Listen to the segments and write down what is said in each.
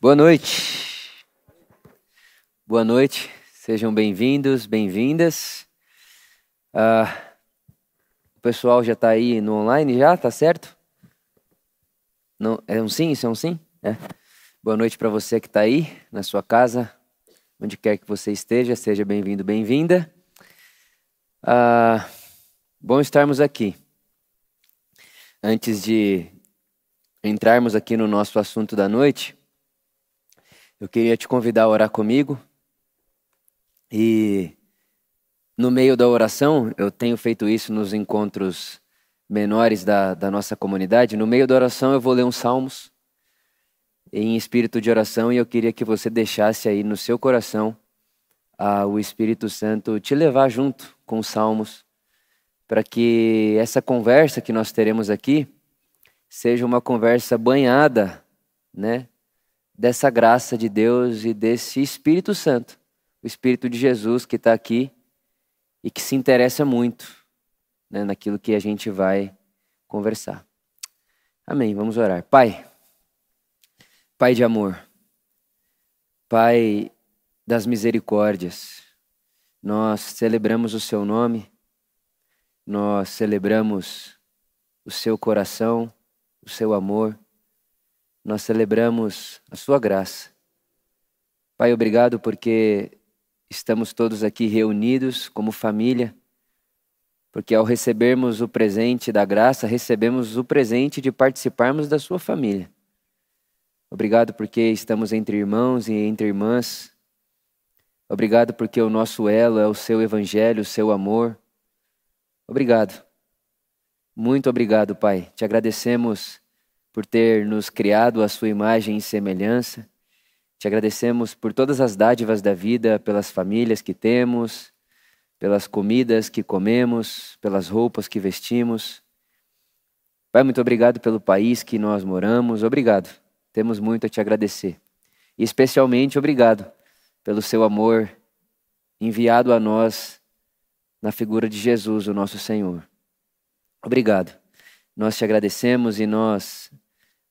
Boa noite. Boa noite. Sejam bem-vindos, bem-vindas. Ah, o pessoal já está aí no online já, tá certo? Não, é um sim? Isso é um sim? É. Boa noite para você que está aí na sua casa, onde quer que você esteja, seja bem-vindo, bem-vinda. Ah, bom estarmos aqui. Antes de entrarmos aqui no nosso assunto da noite, eu queria te convidar a orar comigo. E no meio da oração, eu tenho feito isso nos encontros menores da, da nossa comunidade. No meio da oração, eu vou ler uns salmos em espírito de oração e eu queria que você deixasse aí no seu coração ah, o Espírito Santo te levar junto com os salmos, para que essa conversa que nós teremos aqui seja uma conversa banhada, né, dessa graça de Deus e desse Espírito Santo, o Espírito de Jesus que está aqui e que se interessa muito né, naquilo que a gente vai conversar. Amém. Vamos orar. Pai, Pai de amor, Pai das misericórdias, nós celebramos o Seu nome, nós celebramos o Seu coração, o Seu amor nós celebramos a Sua graça. Pai, obrigado porque estamos todos aqui reunidos como família, porque ao recebermos o presente da graça, recebemos o presente de participarmos da Sua família. Obrigado porque estamos entre irmãos e entre irmãs. Obrigado porque o nosso elo é o Seu Evangelho, o Seu amor. Obrigado. Muito obrigado, Pai. Te agradecemos por ter nos criado à sua imagem e semelhança. Te agradecemos por todas as dádivas da vida, pelas famílias que temos, pelas comidas que comemos, pelas roupas que vestimos. Pai, muito obrigado pelo país que nós moramos. Obrigado. Temos muito a te agradecer. E especialmente obrigado pelo seu amor enviado a nós na figura de Jesus, o nosso Senhor. Obrigado. Nós te agradecemos e nós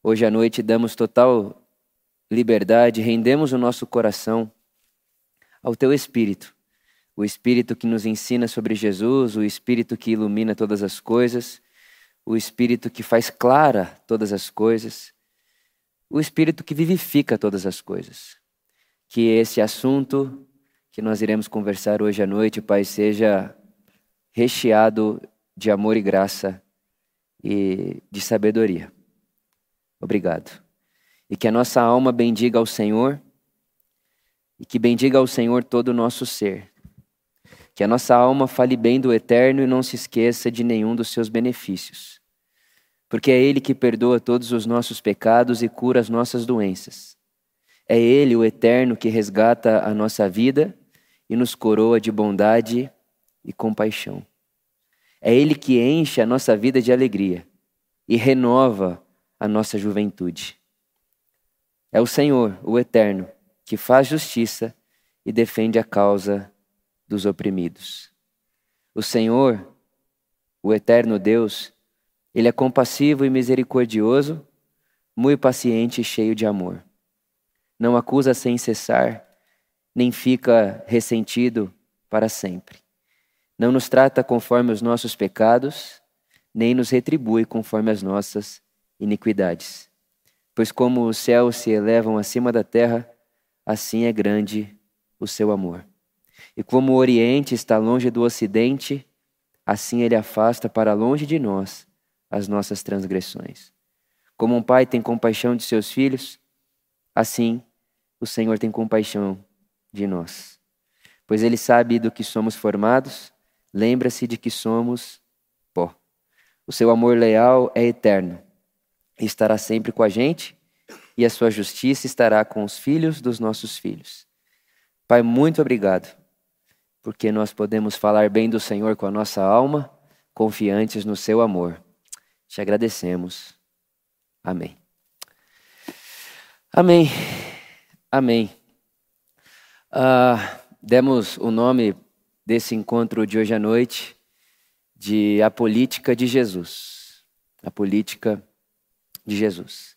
Hoje à noite damos total liberdade, rendemos o nosso coração ao Teu Espírito, o Espírito que nos ensina sobre Jesus, o Espírito que ilumina todas as coisas, o Espírito que faz clara todas as coisas, o Espírito que vivifica todas as coisas. Que esse assunto que nós iremos conversar hoje à noite, Pai, seja recheado de amor e graça e de sabedoria. Obrigado. E que a nossa alma bendiga ao Senhor e que bendiga ao Senhor todo o nosso ser. Que a nossa alma fale bem do eterno e não se esqueça de nenhum dos seus benefícios. Porque é Ele que perdoa todos os nossos pecados e cura as nossas doenças. É Ele, o eterno, que resgata a nossa vida e nos coroa de bondade e compaixão. É Ele que enche a nossa vida de alegria e renova a nossa juventude. É o Senhor, o Eterno, que faz justiça e defende a causa dos oprimidos. O Senhor, o Eterno Deus, Ele é compassivo e misericordioso, muito paciente e cheio de amor. Não acusa sem cessar, nem fica ressentido para sempre. Não nos trata conforme os nossos pecados, nem nos retribui conforme as nossas iniquidades. Pois como os céus se elevam acima da terra, assim é grande o seu amor. E como o Oriente está longe do Ocidente, assim ele afasta para longe de nós as nossas transgressões. Como um pai tem compaixão de seus filhos, assim o Senhor tem compaixão de nós. Pois ele sabe do que somos formados, lembra-se de que somos pó. O seu amor leal é eterno estará sempre com a gente e a sua justiça estará com os filhos dos nossos filhos. Pai, muito obrigado, porque nós podemos falar bem do Senhor com a nossa alma, confiantes no seu amor. Te agradecemos. Amém. Amém. Amém. Uh, demos o nome desse encontro de hoje à noite de A Política de Jesus. A Política de Jesus.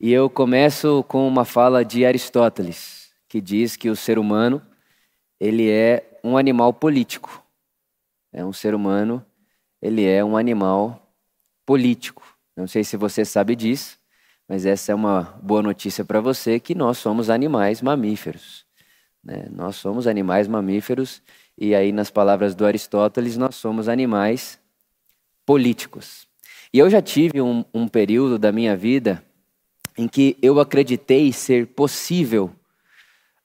E eu começo com uma fala de Aristóteles, que diz que o ser humano ele é um animal político. É um ser humano, ele é um animal político. Não sei se você sabe disso, mas essa é uma boa notícia para você que nós somos animais mamíferos. Né? Nós somos animais mamíferos e aí nas palavras do Aristóteles nós somos animais políticos. E eu já tive um, um período da minha vida em que eu acreditei ser possível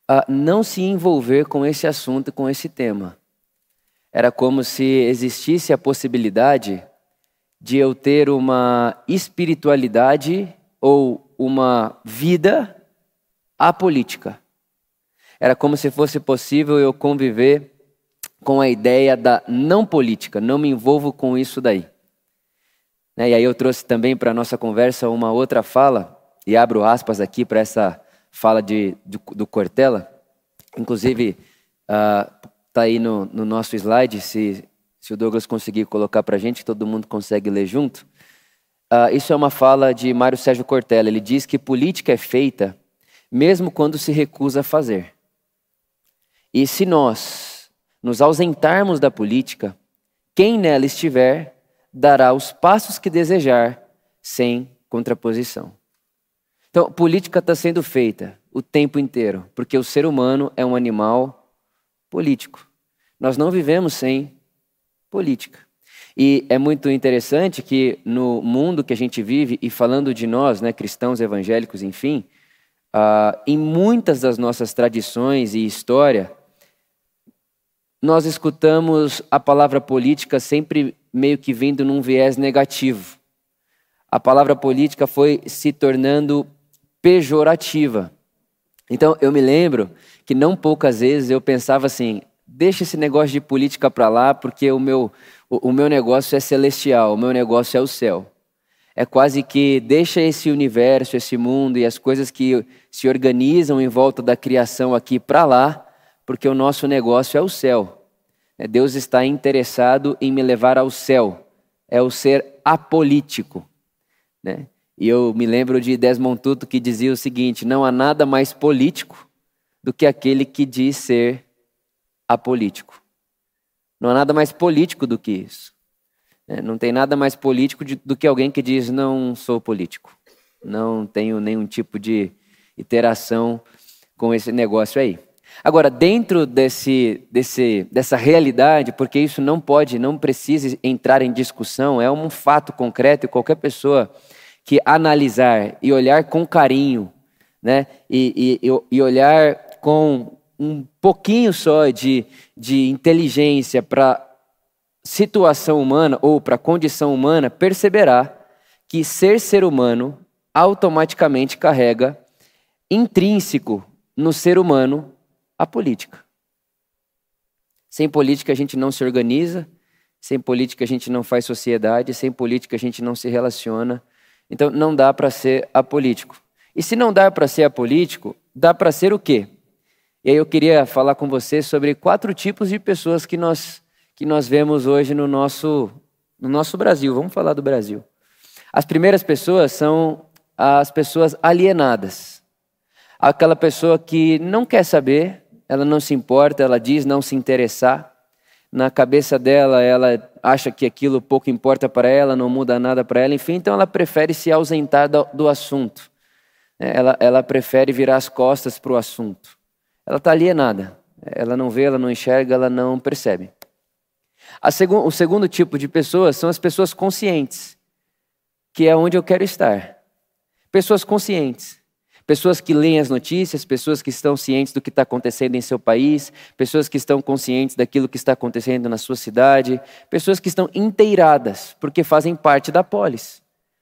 uh, não se envolver com esse assunto, com esse tema. Era como se existisse a possibilidade de eu ter uma espiritualidade ou uma vida apolítica. Era como se fosse possível eu conviver com a ideia da não política, não me envolvo com isso daí. Né, e aí eu trouxe também para a nossa conversa uma outra fala, e abro aspas aqui para essa fala de, do, do Cortella. Inclusive, está uh, aí no, no, nosso slide, se, se o Douglas conseguir colocar para a gente, todo mundo consegue ler junto. Uh, isso é uma fala de Mário Sérgio Cortella. Ele diz que política é feita mesmo quando se recusa a fazer. E se nós nos ausentarmos da política, quem nela estiver dará os passos que desejar, sem contraposição. Então, política está sendo feita o tempo inteiro, porque o ser humano é um animal político. Nós não vivemos sem política. E é muito interessante que no mundo que a gente vive, e falando de nós, né, cristãos evangélicos, enfim, uh, em muitas das nossas tradições e história, nós escutamos a palavra política sempre meio que vindo num viés negativo. A palavra política foi se tornando pejorativa. Então, eu me lembro que não poucas vezes eu pensava assim: deixa esse negócio de política para lá, porque o meu, o, o meu negócio é celestial, o meu negócio é o céu. É quase que deixa esse universo, esse mundo e as coisas que se organizam em volta da criação aqui para lá, porque o nosso negócio é o céu. É, Deus está interessado em me levar ao céu. É o ser apolítico. Né? E eu me lembro de Desmond Tutu que dizia o seguinte: não há nada mais político do que aquele que diz ser apolítico. Não há nada mais político do que isso. Né? Não tem nada mais político do que alguém que diz não sou político. Não tenho nenhum tipo de interação com esse negócio aí. Agora, dentro desse, desse, dessa realidade, porque isso não pode, não precisa entrar em discussão, é um fato concreto e qualquer pessoa que analisar e olhar com carinho, né, e, e, e olhar com um pouquinho só de, de inteligência para situação humana ou para condição humana, perceberá que ser ser humano automaticamente carrega intrínseco no ser humano a política. Sem política a gente não se organiza, sem política a gente não faz sociedade, sem política a gente não se relaciona. Então não dá para ser apolítico. E se não dá para ser apolítico, dá para ser o quê? E aí eu queria falar com você sobre quatro tipos de pessoas que nós que nós vemos hoje no nosso no nosso Brasil. Vamos falar do Brasil. As primeiras pessoas são as pessoas alienadas. Aquela pessoa que não quer saber, ela não se importa, ela diz não se interessar. Na cabeça dela, ela acha que aquilo pouco importa para ela, não muda nada para ela, enfim, então ela prefere se ausentar do, assunto. É, ela, ela prefere virar as costas para o assunto. Ela está alienada. Ela não vê, ela não enxerga, ela não percebe. O segundo tipo de pessoas são as pessoas conscientes, que é onde eu quero estar. Pessoas conscientes. Pessoas que leem as notícias, pessoas que estão cientes do que está acontecendo em seu país, pessoas que estão conscientes daquilo que está acontecendo na sua cidade, pessoas que estão inteiradas, porque fazem parte da polis,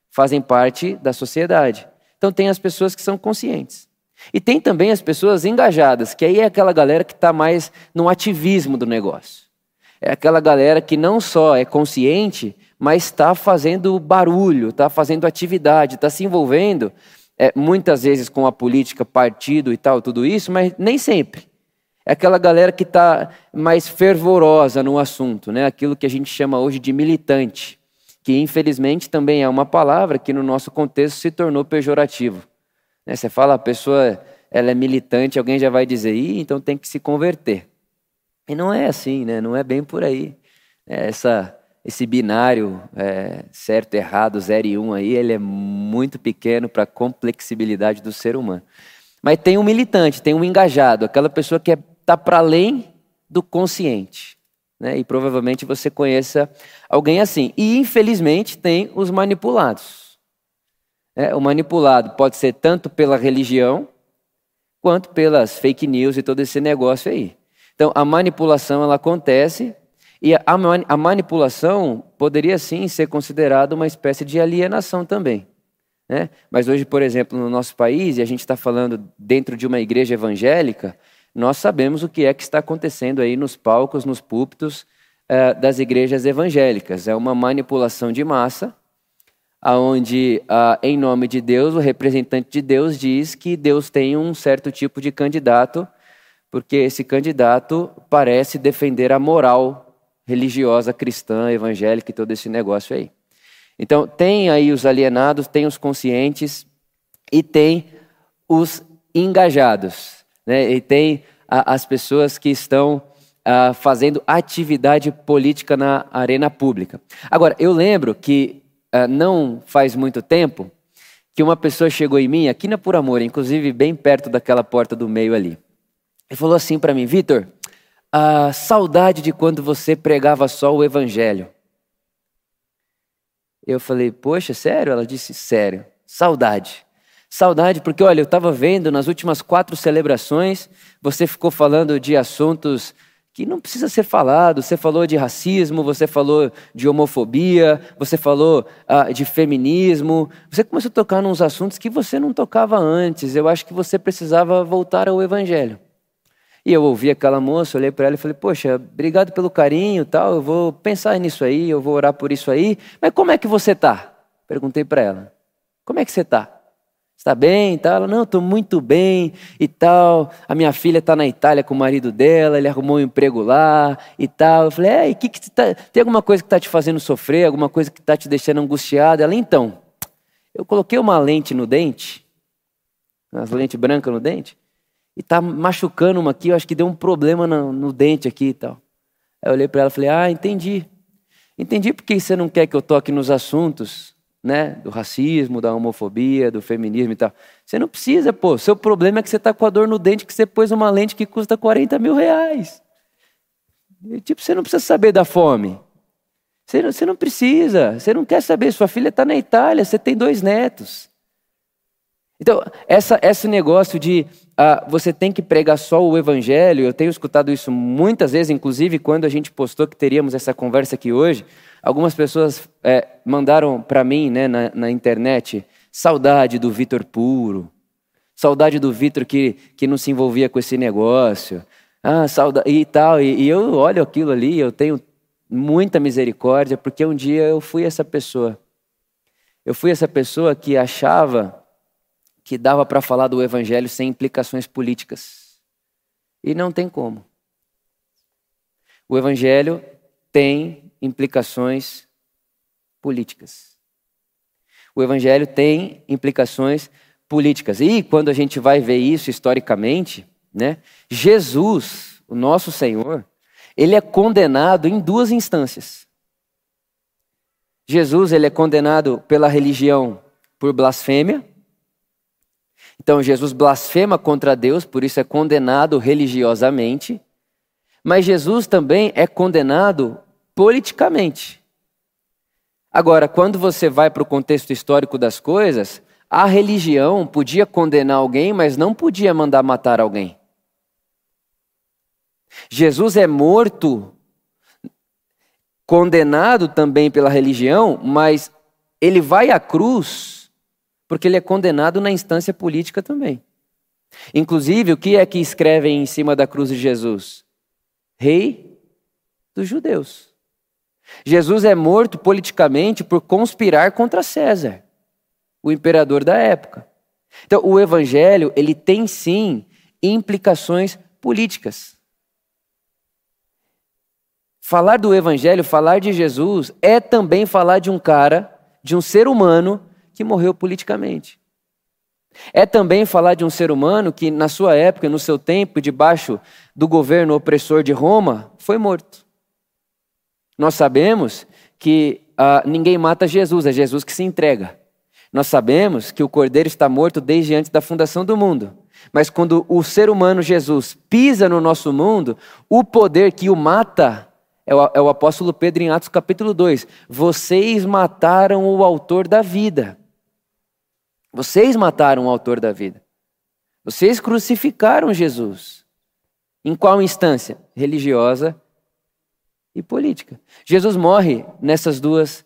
fazem parte da sociedade. Então, tem as pessoas que são conscientes. E tem também as pessoas engajadas, que aí é aquela galera que está mais no ativismo do negócio. É aquela galera que não só é consciente, mas está fazendo barulho, está fazendo atividade, está se envolvendo é, muitas vezes com a política, partido e tal, tudo isso, mas nem sempre. É aquela galera que está mais fervorosa no assunto, né? aquilo que a gente chama hoje de militante, que infelizmente também é uma palavra que no nosso contexto se tornou pejorativo. Né? Você fala, a pessoa ela é militante, alguém já vai dizer, Ih, então tem que se converter. E não é assim, né? não é bem por aí. É essa, esse binário é, certo, errado, zero e um aí, ele é muito pequeno para a complexibilidade do ser humano. Mas tem um militante, tem um engajado, aquela pessoa que está é, tá para além do consciente. Né? E provavelmente você conheça alguém assim. E infelizmente tem os manipulados. É, o manipulado pode ser tanto pela religião, quanto pelas fake news e todo esse negócio aí. Então a manipulação ela acontece e a, a manipulação poderia sim ser considerada uma espécie de alienação também. Né? Mas hoje, por exemplo, no nosso país, e a gente está falando dentro de uma igreja evangélica, nós sabemos o que é que está acontecendo aí nos palcos, nos púlpitos eh, das igrejas evangélicas. É uma manipulação de massa, aonde, ah, em nome de Deus, o representante de Deus diz que Deus tem um certo tipo de candidato, porque esse candidato parece defender a moral religiosa cristã, evangélica e todo esse negócio aí. Então, tem aí os alienados, tem os conscientes e tem os engajados. Né? E tem a, as pessoas que estão a, fazendo atividade política na arena pública. Agora, eu lembro que a, não faz muito tempo que uma pessoa chegou em mim, aqui na Por Amor, inclusive bem perto daquela porta do meio ali, e falou assim para mim: Vitor, a saudade de quando você pregava só o evangelho. Eu falei, poxa, sério? Ela disse, sério. Saudade. Saudade, porque olha, eu estava vendo nas últimas quatro celebrações, você ficou falando de assuntos que não precisa ser falado. Você falou de racismo, você falou de homofobia, você falou ah, de feminismo. Você começou a tocar nos assuntos que você não tocava antes. Eu acho que você precisava voltar ao Evangelho. E eu ouvi aquela moça, olhei para ela e falei: Poxa, obrigado pelo carinho tal, eu vou pensar nisso aí, eu vou orar por isso aí. Mas como é que você está? Perguntei para ela: Como é que você está? Está bem? Tá? Ela, não, estou muito bem e tal. A minha filha está na Itália com o marido dela, ele arrumou um emprego lá e tal. Eu falei, é, e que que tá... tem alguma coisa que está te fazendo sofrer, alguma coisa que está te deixando angustiada? Ela, então, eu coloquei uma lente no dente, uma lente branca no dente, e tá machucando uma aqui, eu acho que deu um problema no, no dente aqui e tal. Aí eu olhei para ela e falei: Ah, entendi. Entendi porque você não quer que eu toque nos assuntos, né? Do racismo, da homofobia, do feminismo e tal. Você não precisa, pô. Seu problema é que você tá com a dor no dente que você pôs uma lente que custa 40 mil reais. E, tipo, você não precisa saber da fome. Você não, você não precisa. Você não quer saber. Sua filha está na Itália, você tem dois netos. Então, essa, esse negócio de uh, você tem que pregar só o evangelho, eu tenho escutado isso muitas vezes, inclusive quando a gente postou que teríamos essa conversa aqui hoje, algumas pessoas é, mandaram para mim né, na, na, internet saudade do Vitor puro, saudade do Vitor que, que não se envolvia com esse negócio, ah, saudade, e tal. E, e eu olho aquilo ali, eu tenho muita misericórdia, porque um dia eu fui essa pessoa. Eu fui essa pessoa que achava que dava para falar do evangelho sem implicações políticas. E não tem como. O evangelho tem implicações políticas. O evangelho tem implicações políticas. E quando a gente vai ver isso historicamente, né, Jesus, o nosso Senhor, ele é condenado em duas instâncias. Jesus ele é condenado pela religião por blasfêmia, então Jesus blasfema contra Deus, por isso é condenado religiosamente. Mas Jesus também é condenado politicamente. Agora, quando você vai para o contexto histórico das coisas, a religião podia condenar alguém, mas não podia mandar matar alguém. Jesus é morto, condenado também pela religião, mas ele vai à cruz porque ele é condenado na instância política também. Inclusive, o que é que escrevem em cima da cruz de Jesus? Rei dos judeus. Jesus é morto politicamente por conspirar contra César, o imperador da época. Então, o evangelho, ele tem sim implicações políticas. Falar do evangelho, falar de Jesus, é também falar de um cara, de um ser humano que morreu politicamente. É também falar de um ser humano que, na sua época, no seu tempo, debaixo do governo opressor de Roma, foi morto. Nós sabemos que ah, ninguém mata Jesus, é Jesus que se entrega. Nós sabemos que o cordeiro está morto desde antes da fundação do mundo. Mas quando o ser humano Jesus pisa no nosso mundo, o poder que o mata é o, é o apóstolo Pedro em Atos capítulo 2. Vocês mataram o autor da vida. Vocês mataram o autor da vida. Vocês crucificaram Jesus. Em qual instância? Religiosa e política. Jesus morre nessas duas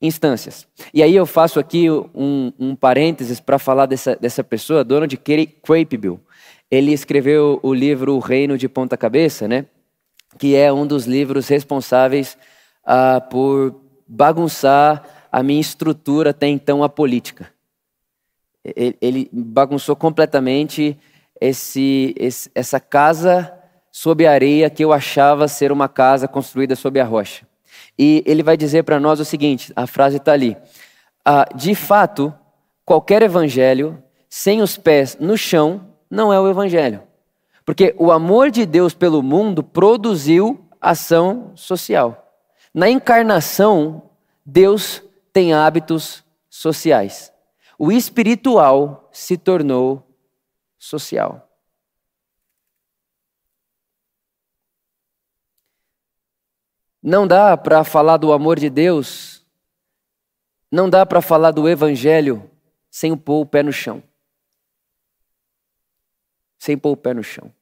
instâncias. E aí eu faço aqui um, um parênteses para falar dessa, dessa pessoa, Donald Crapebill. Ele escreveu o livro O Reino de Ponta Cabeça, né? que é um dos livros responsáveis uh, por bagunçar a minha estrutura até então a política. Ele, bagunçou completamente esse, esse, essa casa sob a areia que eu achava ser uma casa construída sob a rocha. E ele vai dizer para nós o seguinte: a frase está ali. Ah, de fato, qualquer evangelho sem os pés no chão não é o evangelho. Porque o amor de Deus pelo mundo produziu ação social. Na encarnação, Deus tem hábitos sociais. O espiritual se tornou social. Não dá para falar do amor de Deus, não dá para falar do Evangelho sem pôr o pé no chão. Sem pôr o pé no chão.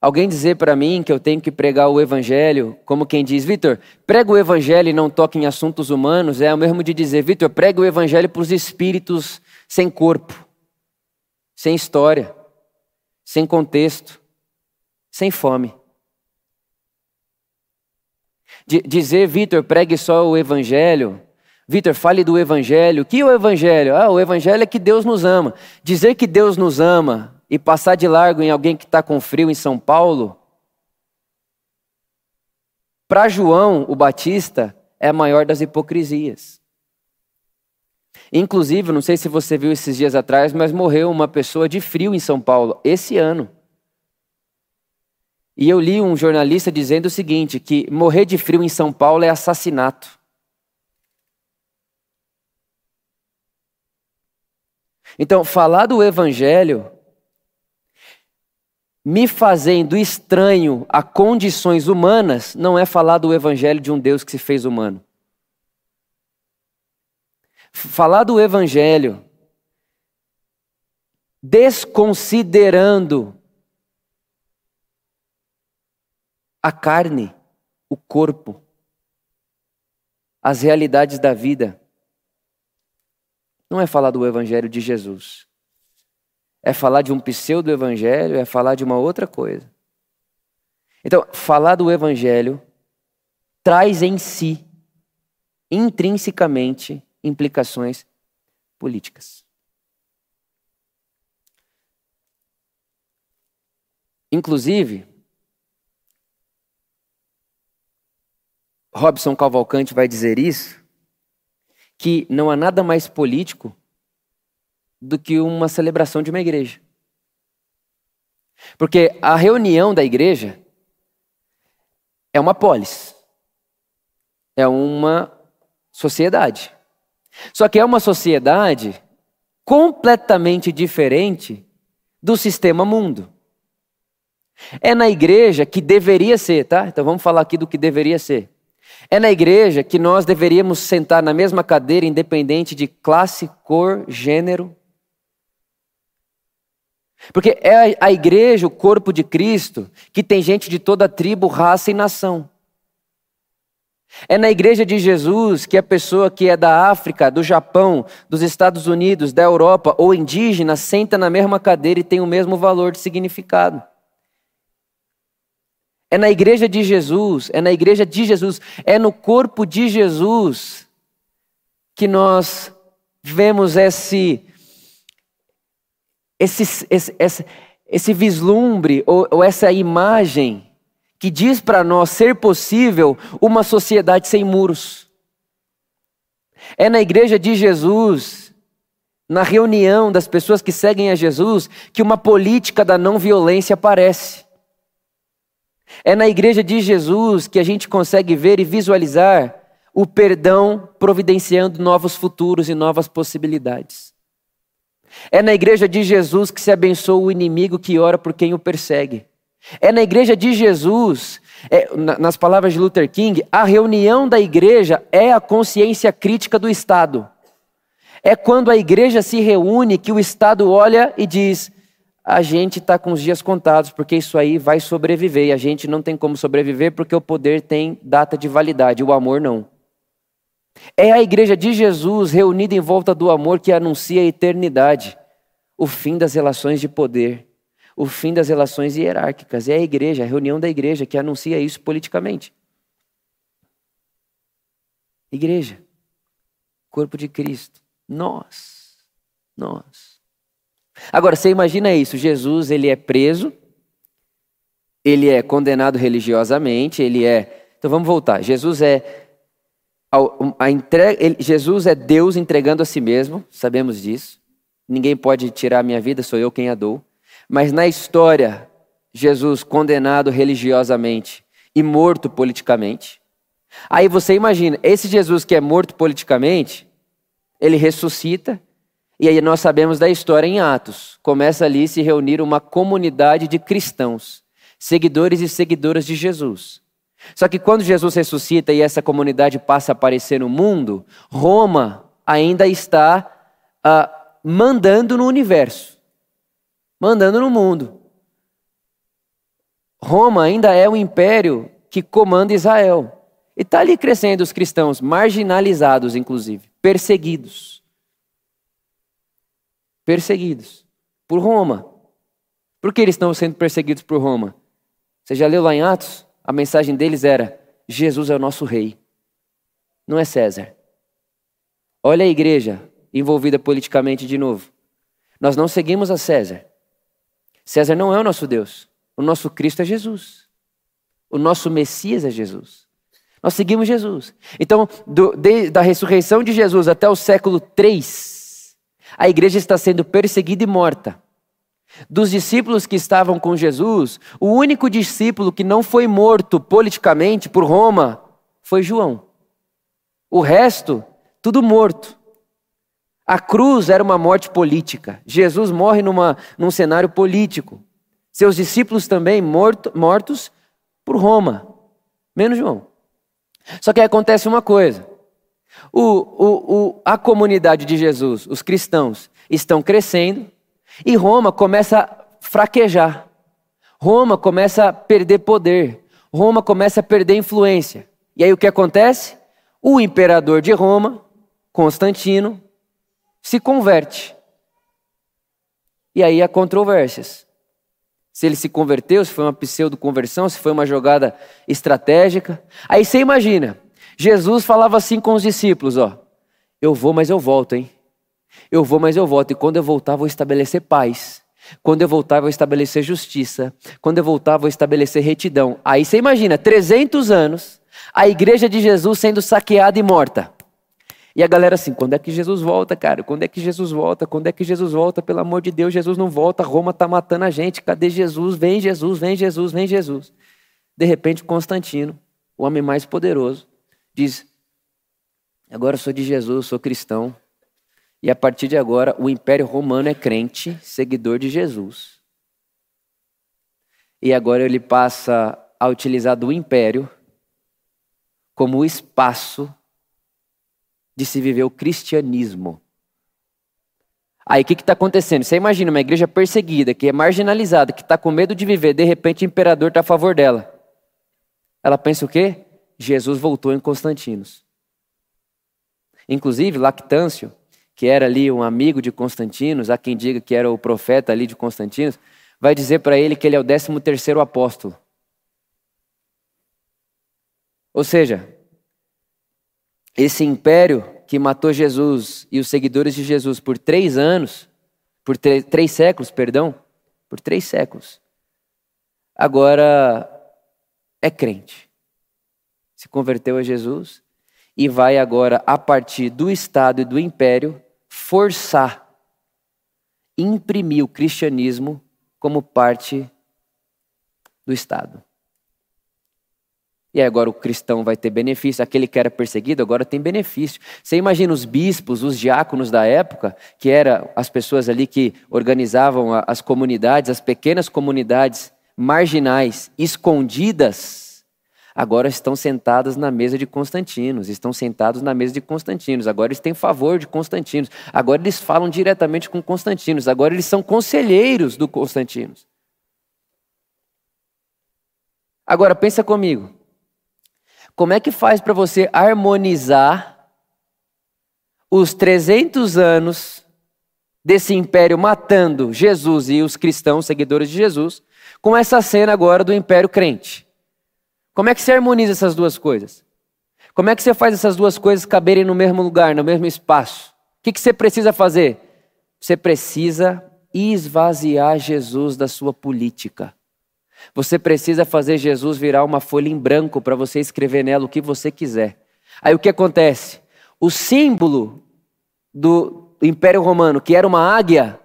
Alguém dizer para mim que eu tenho que pregar o Evangelho, como quem diz, Vitor, prega o Evangelho e não toque em assuntos humanos, é o mesmo de dizer, Vitor, prega o Evangelho para os espíritos sem corpo, sem história, sem contexto, sem fome dizer, Vitor, pregue só o Evangelho. Vitor, fale do Evangelho. Que o Evangelho? Ah, o Evangelho é que Deus nos ama. Dizer que Deus nos ama e passar de largo em alguém que está com frio em São Paulo, para João, o Batista, é a maior das hipocrisias. Inclusive, não sei se você viu esses dias atrás, mas morreu uma pessoa de frio em São Paulo, esse ano. E eu li um jornalista dizendo o seguinte: que morrer de frio em São Paulo é assassinato. Então, falar do Evangelho, me fazendo estranho a condições humanas, não é falar do Evangelho de um Deus que se fez humano. Falar do Evangelho, desconsiderando a carne, o corpo, as realidades da vida. Não é falar do Evangelho de Jesus. É falar de um pseudo-evangelho, é falar de uma outra coisa. Então, falar do Evangelho traz em si, intrinsecamente, implicações políticas. Inclusive, Robson Cavalcante vai dizer isso, que não há nada mais político do que uma celebração de uma igreja. Porque a reunião da igreja é uma polis, é uma sociedade. Só que é uma sociedade completamente diferente do sistema mundo. É na igreja que deveria ser, tá? Então vamos falar aqui do que deveria ser. É na igreja que nós deveríamos sentar na mesma cadeira, independente de classe, cor, gênero. Porque é a igreja, o corpo de Cristo, que tem gente de toda tribo, raça e nação. É na igreja de Jesus que a pessoa que é da África, do Japão, dos Estados Unidos, da Europa ou indígena senta na mesma cadeira e tem o mesmo valor de significado. É na igreja de Jesus, é na igreja de Jesus, é no corpo de Jesus que nós vemos esse esse, esse, esse, esse vislumbre ou, ou essa imagem que diz para nós ser possível uma sociedade sem muros. É na igreja de Jesus, na reunião das pessoas que seguem a Jesus, que uma política da não violência aparece. É na igreja de Jesus que a gente consegue ver e visualizar o perdão providenciando novos futuros e novas possibilidades. É na igreja de Jesus que se abençoa o inimigo que ora por quem o persegue. É na igreja de Jesus, é, nas palavras de Luther King, a reunião da igreja é a consciência crítica do Estado. É quando a igreja se reúne que o Estado olha e diz: a gente está com os dias contados, porque isso aí vai sobreviver. E a gente não tem como sobreviver porque o poder tem data de validade, o amor não. É a igreja de Jesus reunida em volta do amor que anuncia a eternidade, o fim das relações de poder, o fim das relações hierárquicas. É a igreja, a reunião da igreja que anuncia isso politicamente. Igreja, corpo de Cristo, nós, nós. Agora, você imagina isso, Jesus, ele é preso, ele é condenado religiosamente, ele é... Então vamos voltar, Jesus é... A ele, Jesus é Deus entregando a si mesmo, sabemos disso. Ninguém pode tirar a minha vida, sou eu quem a dou. Mas na história, Jesus condenado religiosamente e morto politicamente. Aí você imagina, esse Jesus que é morto politicamente, ele ressuscita e aí nós sabemos da história em Atos. Começa ali se reunir uma comunidade de cristãos, seguidores e seguidoras de Jesus. Só que quando Jesus ressuscita e essa comunidade passa a aparecer no mundo, Roma ainda está uh, mandando no universo, mandando no mundo. Roma ainda é o império que comanda Israel. E está ali crescendo os cristãos, marginalizados, inclusive, perseguidos perseguidos por Roma. Por que eles estão sendo perseguidos por Roma? Você já leu lá em Atos? A mensagem deles era: Jesus é o nosso rei, não é César. Olha a igreja envolvida politicamente de novo. Nós não seguimos a César. César não é o nosso Deus. O nosso Cristo é Jesus. O nosso Messias é Jesus. Nós seguimos Jesus. Então, do, de, da ressurreição de Jesus até o século 3, a igreja está sendo perseguida e morta. Dos discípulos que estavam com Jesus, o único discípulo que não foi morto politicamente por Roma foi João. O resto, tudo morto. A cruz era uma morte política. Jesus morre numa, num cenário político. Seus discípulos também morto, mortos por Roma, menos João. Só que acontece uma coisa: o, o, o, a comunidade de Jesus, os cristãos, estão crescendo e Roma começa a fraquejar. Roma começa a perder poder. Roma começa a perder influência. E aí o que acontece? O imperador de Roma, Constantino, se converte. E aí há controvérsias. Se ele se converteu, se foi uma pseudo-conversão, se foi uma jogada estratégica. Aí você imagina, Jesus falava assim com os discípulos, ó: Eu vou, mas eu volto, hein? Eu vou, mas eu volto. E quando eu voltar, vou estabelecer paz. Quando eu voltar, vou estabelecer justiça. Quando eu voltar, vou estabelecer retidão. Aí você imagina, 300 anos, a igreja de Jesus sendo saqueada e morta. E a galera assim, quando é que Jesus volta, cara? Quando é que Jesus volta? Quando é que Jesus volta? Pelo amor de Deus, Jesus não volta. Roma está matando a gente. Cadê Jesus? Vem Jesus, vem Jesus, vem Jesus. De repente, Constantino, o homem mais poderoso, diz: agora eu sou de Jesus, sou cristão. E a partir de agora, o Império Romano é crente, seguidor de Jesus. E agora ele passa a utilizar do Império como o espaço de se viver o cristianismo. Aí o que está acontecendo? Você imagina uma igreja perseguida, que é marginalizada, que está com medo de viver, de repente o imperador está a favor dela. Ela pensa o quê? Jesus voltou em Constantinos. Inclusive, Lactâncio, que era ali um amigo de Constantinos, há quem diga que era o profeta ali de Constantinos, vai dizer para ele que ele é o décimo terceiro apóstolo. Ou seja, esse império que matou Jesus e os seguidores de Jesus por três anos, por três séculos, perdão, por três séculos, agora é crente se converteu a Jesus e vai agora, a partir do Estado e do Império, forçar imprimir o cristianismo como parte do Estado. E agora o cristão vai ter benefício, aquele que era perseguido agora tem benefício. Você imagina os bispos, os diáconos da época, que eram as pessoas ali que organizavam as comunidades, as pequenas comunidades marginais, escondidas, agora estão sentadas na mesa de Constantinos, estão sentados na mesa de Constantinos, agora eles têm favor de Constantinos, agora eles falam diretamente com Constantinos, agora eles são conselheiros do Constantinos. Agora pensa comigo. Como é que faz para você harmonizar os 300 anos desse império matando Jesus e os cristãos, seguidores de Jesus, com essa cena agora do império crente? Como é que você harmoniza essas duas coisas? Como é que você faz essas duas coisas caberem no mesmo lugar, no mesmo espaço? O que, você precisa fazer? Você precisa esvaziar Jesus da sua política. Você precisa fazer Jesus virar uma folha em branco para você escrever nela o que você quiser. Aí o que acontece? O símbolo do Império Romano, que era uma águia,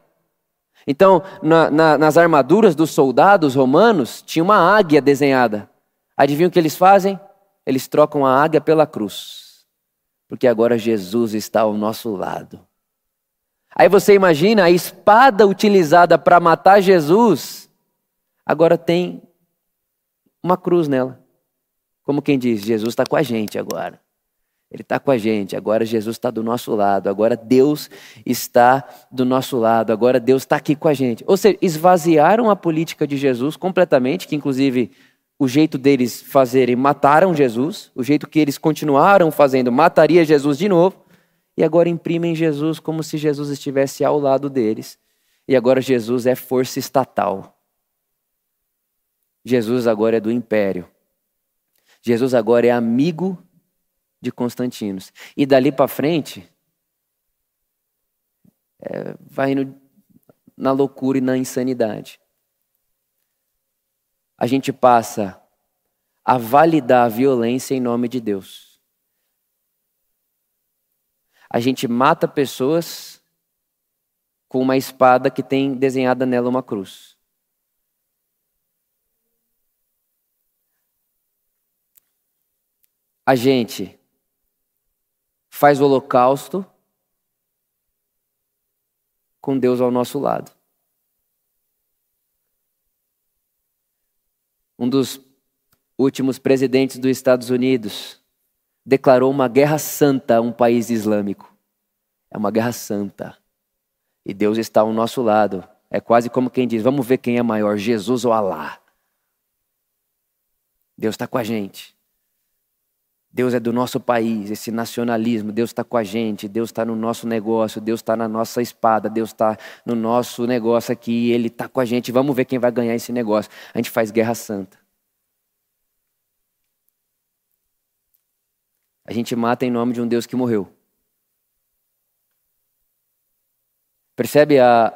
então na, na, nas armaduras dos soldados romanos tinha uma águia desenhada. Adivinha o que eles fazem? Eles trocam a águia pela cruz, porque agora Jesus está ao nosso lado. Aí você imagina a espada utilizada para matar Jesus agora tem uma cruz nela. Como quem diz, Jesus está com a gente agora. Ele está com a gente, agora Jesus está do nosso lado, agora Deus está do nosso lado, agora Deus está aqui com a gente. Ou seja, esvaziaram a política de Jesus completamente, que inclusive o jeito deles fazerem mataram Jesus, o jeito que eles continuaram fazendo mataria Jesus de novo, e agora imprimem Jesus como se Jesus estivesse ao lado deles. E agora Jesus é força estatal. Jesus agora é do império. Jesus agora é amigo de Constantinos. E dali para frente, é, vai indo na loucura e na insanidade. A gente passa a validar a violência em nome de Deus. A gente mata pessoas com uma espada que tem desenhada nela uma cruz. a gente faz o holocausto com Deus ao nosso lado. Um dos últimos presidentes dos Estados Unidos declarou uma guerra santa a um país islâmico. É uma guerra santa. E Deus está ao nosso lado. É quase como quem diz: vamos ver quem é maior, Jesus ou Alá. Deus está com a gente. Deus é do nosso país, esse nacionalismo, Deus está com a gente, Deus está no nosso negócio, Deus está na nossa espada, Deus está no nosso negócio aqui, Ele está com a gente, vamos ver quem vai ganhar esse negócio. A gente faz guerra santa. A gente mata em nome de um Deus que morreu. Percebe a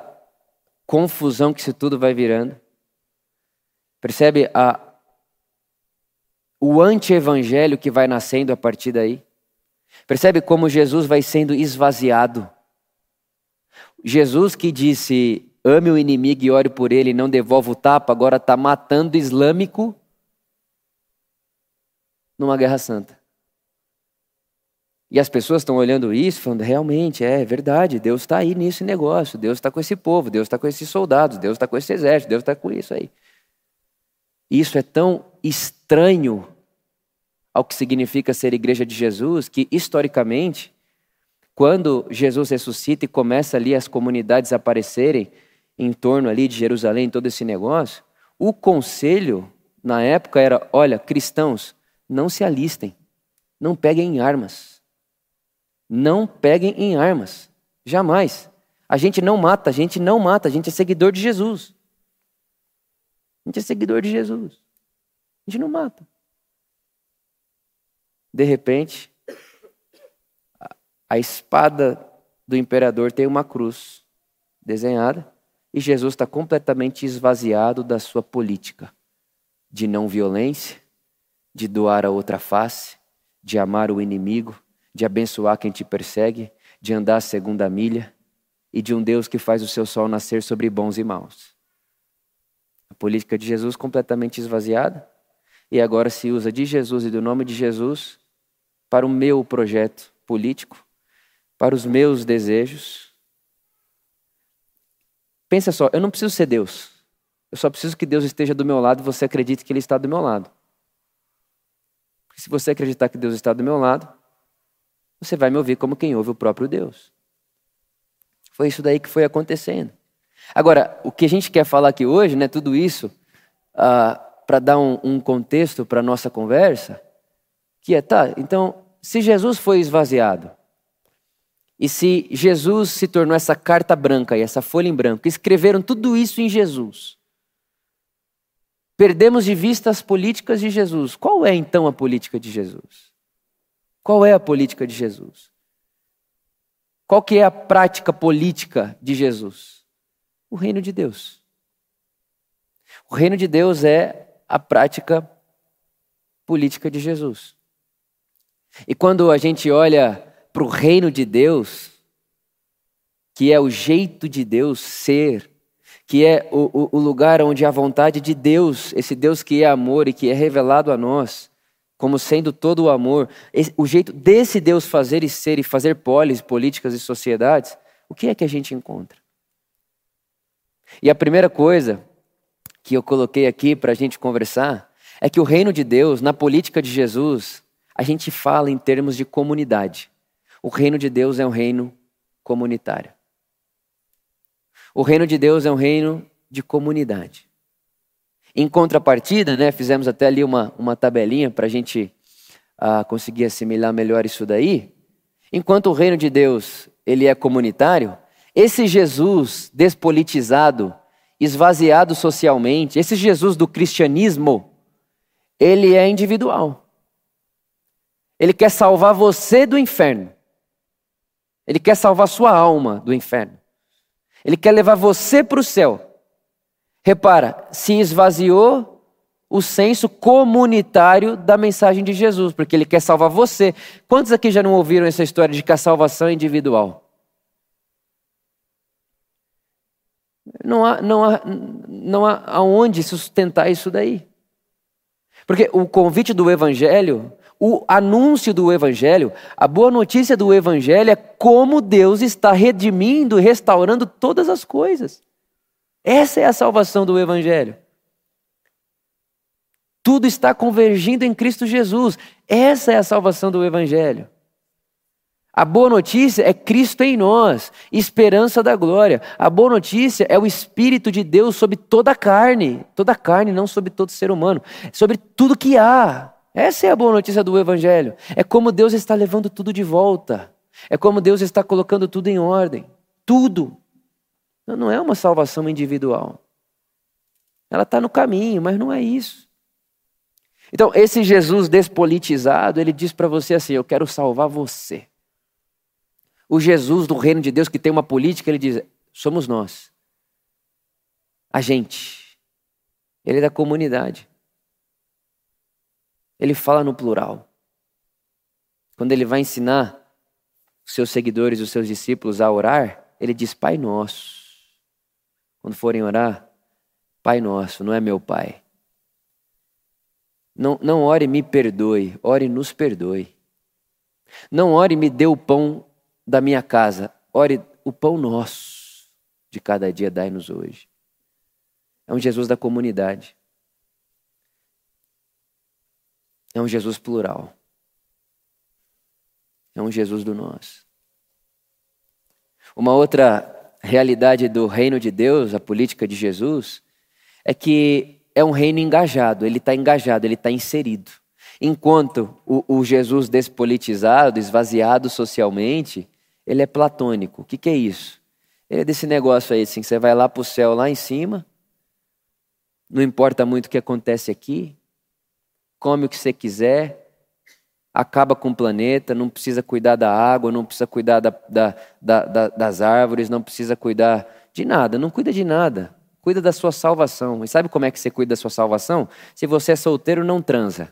confusão que isso tudo vai virando? Percebe a o anti-evangelho que vai nascendo a partir daí. Percebe como Jesus vai sendo esvaziado. Jesus que disse: ame o inimigo e ore por ele, não devolva o tapa, agora está matando islâmico numa guerra santa. E as pessoas estão olhando isso, falando: realmente, é verdade, Deus está aí nesse negócio, Deus está com esse povo, Deus está com esses soldados, Deus está com esse exército, Deus está com isso aí. Isso é tão estranho ao que significa ser igreja de Jesus que, historicamente, quando Jesus ressuscita e começa ali as comunidades aparecerem em torno ali de Jerusalém, todo esse negócio, o conselho na época era: olha, cristãos, não se alistem, não peguem em armas. Não peguem em armas, jamais. A gente não mata, a gente não mata, a gente é seguidor de Jesus. A gente é seguidor de Jesus. Gente não mata. De repente, a espada do imperador tem uma cruz desenhada e Jesus está completamente esvaziado da sua política de não violência, de doar a outra face, de amar o inimigo, de abençoar quem te persegue, de andar a segunda milha. e de um Deus que faz o seu sol nascer sobre bons e maus. A política de Jesus completamente esvaziada, e agora se usa de Jesus e do nome de Jesus para o meu projeto político, para os meus desejos. Pensa só, eu não preciso ser Deus. Eu só preciso que Deus esteja do meu lado e você acredite que Ele está do meu lado. Se você acreditar que Deus está do meu lado, você vai me ouvir como quem ouve o próprio Deus. Foi isso daí que foi acontecendo. Agora, o que a gente quer falar aqui hoje, né, tudo isso, ah, para dar um, um contexto para a nossa conversa, que é, tá, então, se Jesus foi esvaziado, e se Jesus se tornou essa carta branca e essa folha em branco, escreveram tudo isso em Jesus, perdemos de vista as políticas de Jesus. Qual é então a política de Jesus? Qual é a política de Jesus? Qual que é a prática política de Jesus? O reino de Deus. O reino de Deus é a prática política de Jesus. E quando a gente olha para o reino de Deus, que é o jeito de Deus ser, que é o, o, lugar onde a vontade de Deus, esse Deus que é amor e que é revelado a nós, como sendo todo o amor, o jeito desse Deus fazer e ser e fazer polis, políticas e sociedades, o que é que a gente encontra? E a primeira coisa que eu coloquei aqui para a gente conversar é que o reino de Deus, na política de Jesus, a gente fala em termos de comunidade. O reino de Deus é um reino comunitário. O reino de Deus é um reino de comunidade. Em contrapartida, né, fizemos até ali uma, uma tabelinha para a gente uh, conseguir assimilar melhor isso daí. Enquanto o reino de Deus ele é comunitário, esse Jesus despolitizado, esvaziado socialmente, esse Jesus do cristianismo, ele é individual. Ele quer salvar você do inferno. Ele quer salvar sua alma do inferno. Ele quer levar você para o céu. Repara, se esvaziou o senso comunitário da mensagem de Jesus, porque ele quer salvar você. Quantos aqui já não ouviram essa história de que a salvação é individual? Não há, não há, não há aonde sustentar isso daí. Porque o convite do Evangelho o anúncio do Evangelho, a boa notícia do Evangelho é como Deus está redimindo, restaurando todas as coisas. Essa é a salvação do Evangelho. Tudo está convergindo em Cristo Jesus. Essa é a salvação do Evangelho. A boa notícia é Cristo em nós, esperança da glória. A boa notícia é o Espírito de Deus sobre toda a carne, toda a carne, não sobre todo ser humano, sobre tudo que há. Essa é a boa notícia do Evangelho. É como Deus está levando tudo de volta. É como Deus está colocando tudo em ordem. Tudo. Não é uma salvação individual. Ela está no caminho, mas não é isso. Então, esse Jesus despolitizado, ele diz para você assim: Eu quero salvar você. O Jesus do reino de Deus que tem uma política, ele diz: Somos nós. A gente. Ele é da comunidade. Ele fala no plural. Quando ele vai ensinar os seus seguidores, os seus discípulos a orar, ele diz Pai Nosso. Quando forem orar, Pai Nosso, não é meu Pai. Não, não ore me perdoe, ore nos perdoe. Não ore me dê o pão da minha casa, ore o pão nosso de cada dia dai-nos hoje. É um Jesus da comunidade. É um Jesus plural. É um Jesus do nós. Uma outra realidade do reino de Deus, a política de Jesus, é que é um reino engajado, ele está engajado, ele está inserido. Enquanto o, o, Jesus despolitizado, esvaziado socialmente, ele é platônico. O que, que é isso? Ele é desse negócio aí, assim, você vai lá para o céu, lá em cima, não importa muito o que acontece aqui, come o que você quiser, acaba com o planeta, não precisa cuidar da água, não precisa cuidar da, da, da, das árvores, não precisa cuidar de nada, não cuida de nada. Cuida da sua salvação. E sabe como é que você cuida da sua salvação? Se você é solteiro, não transa.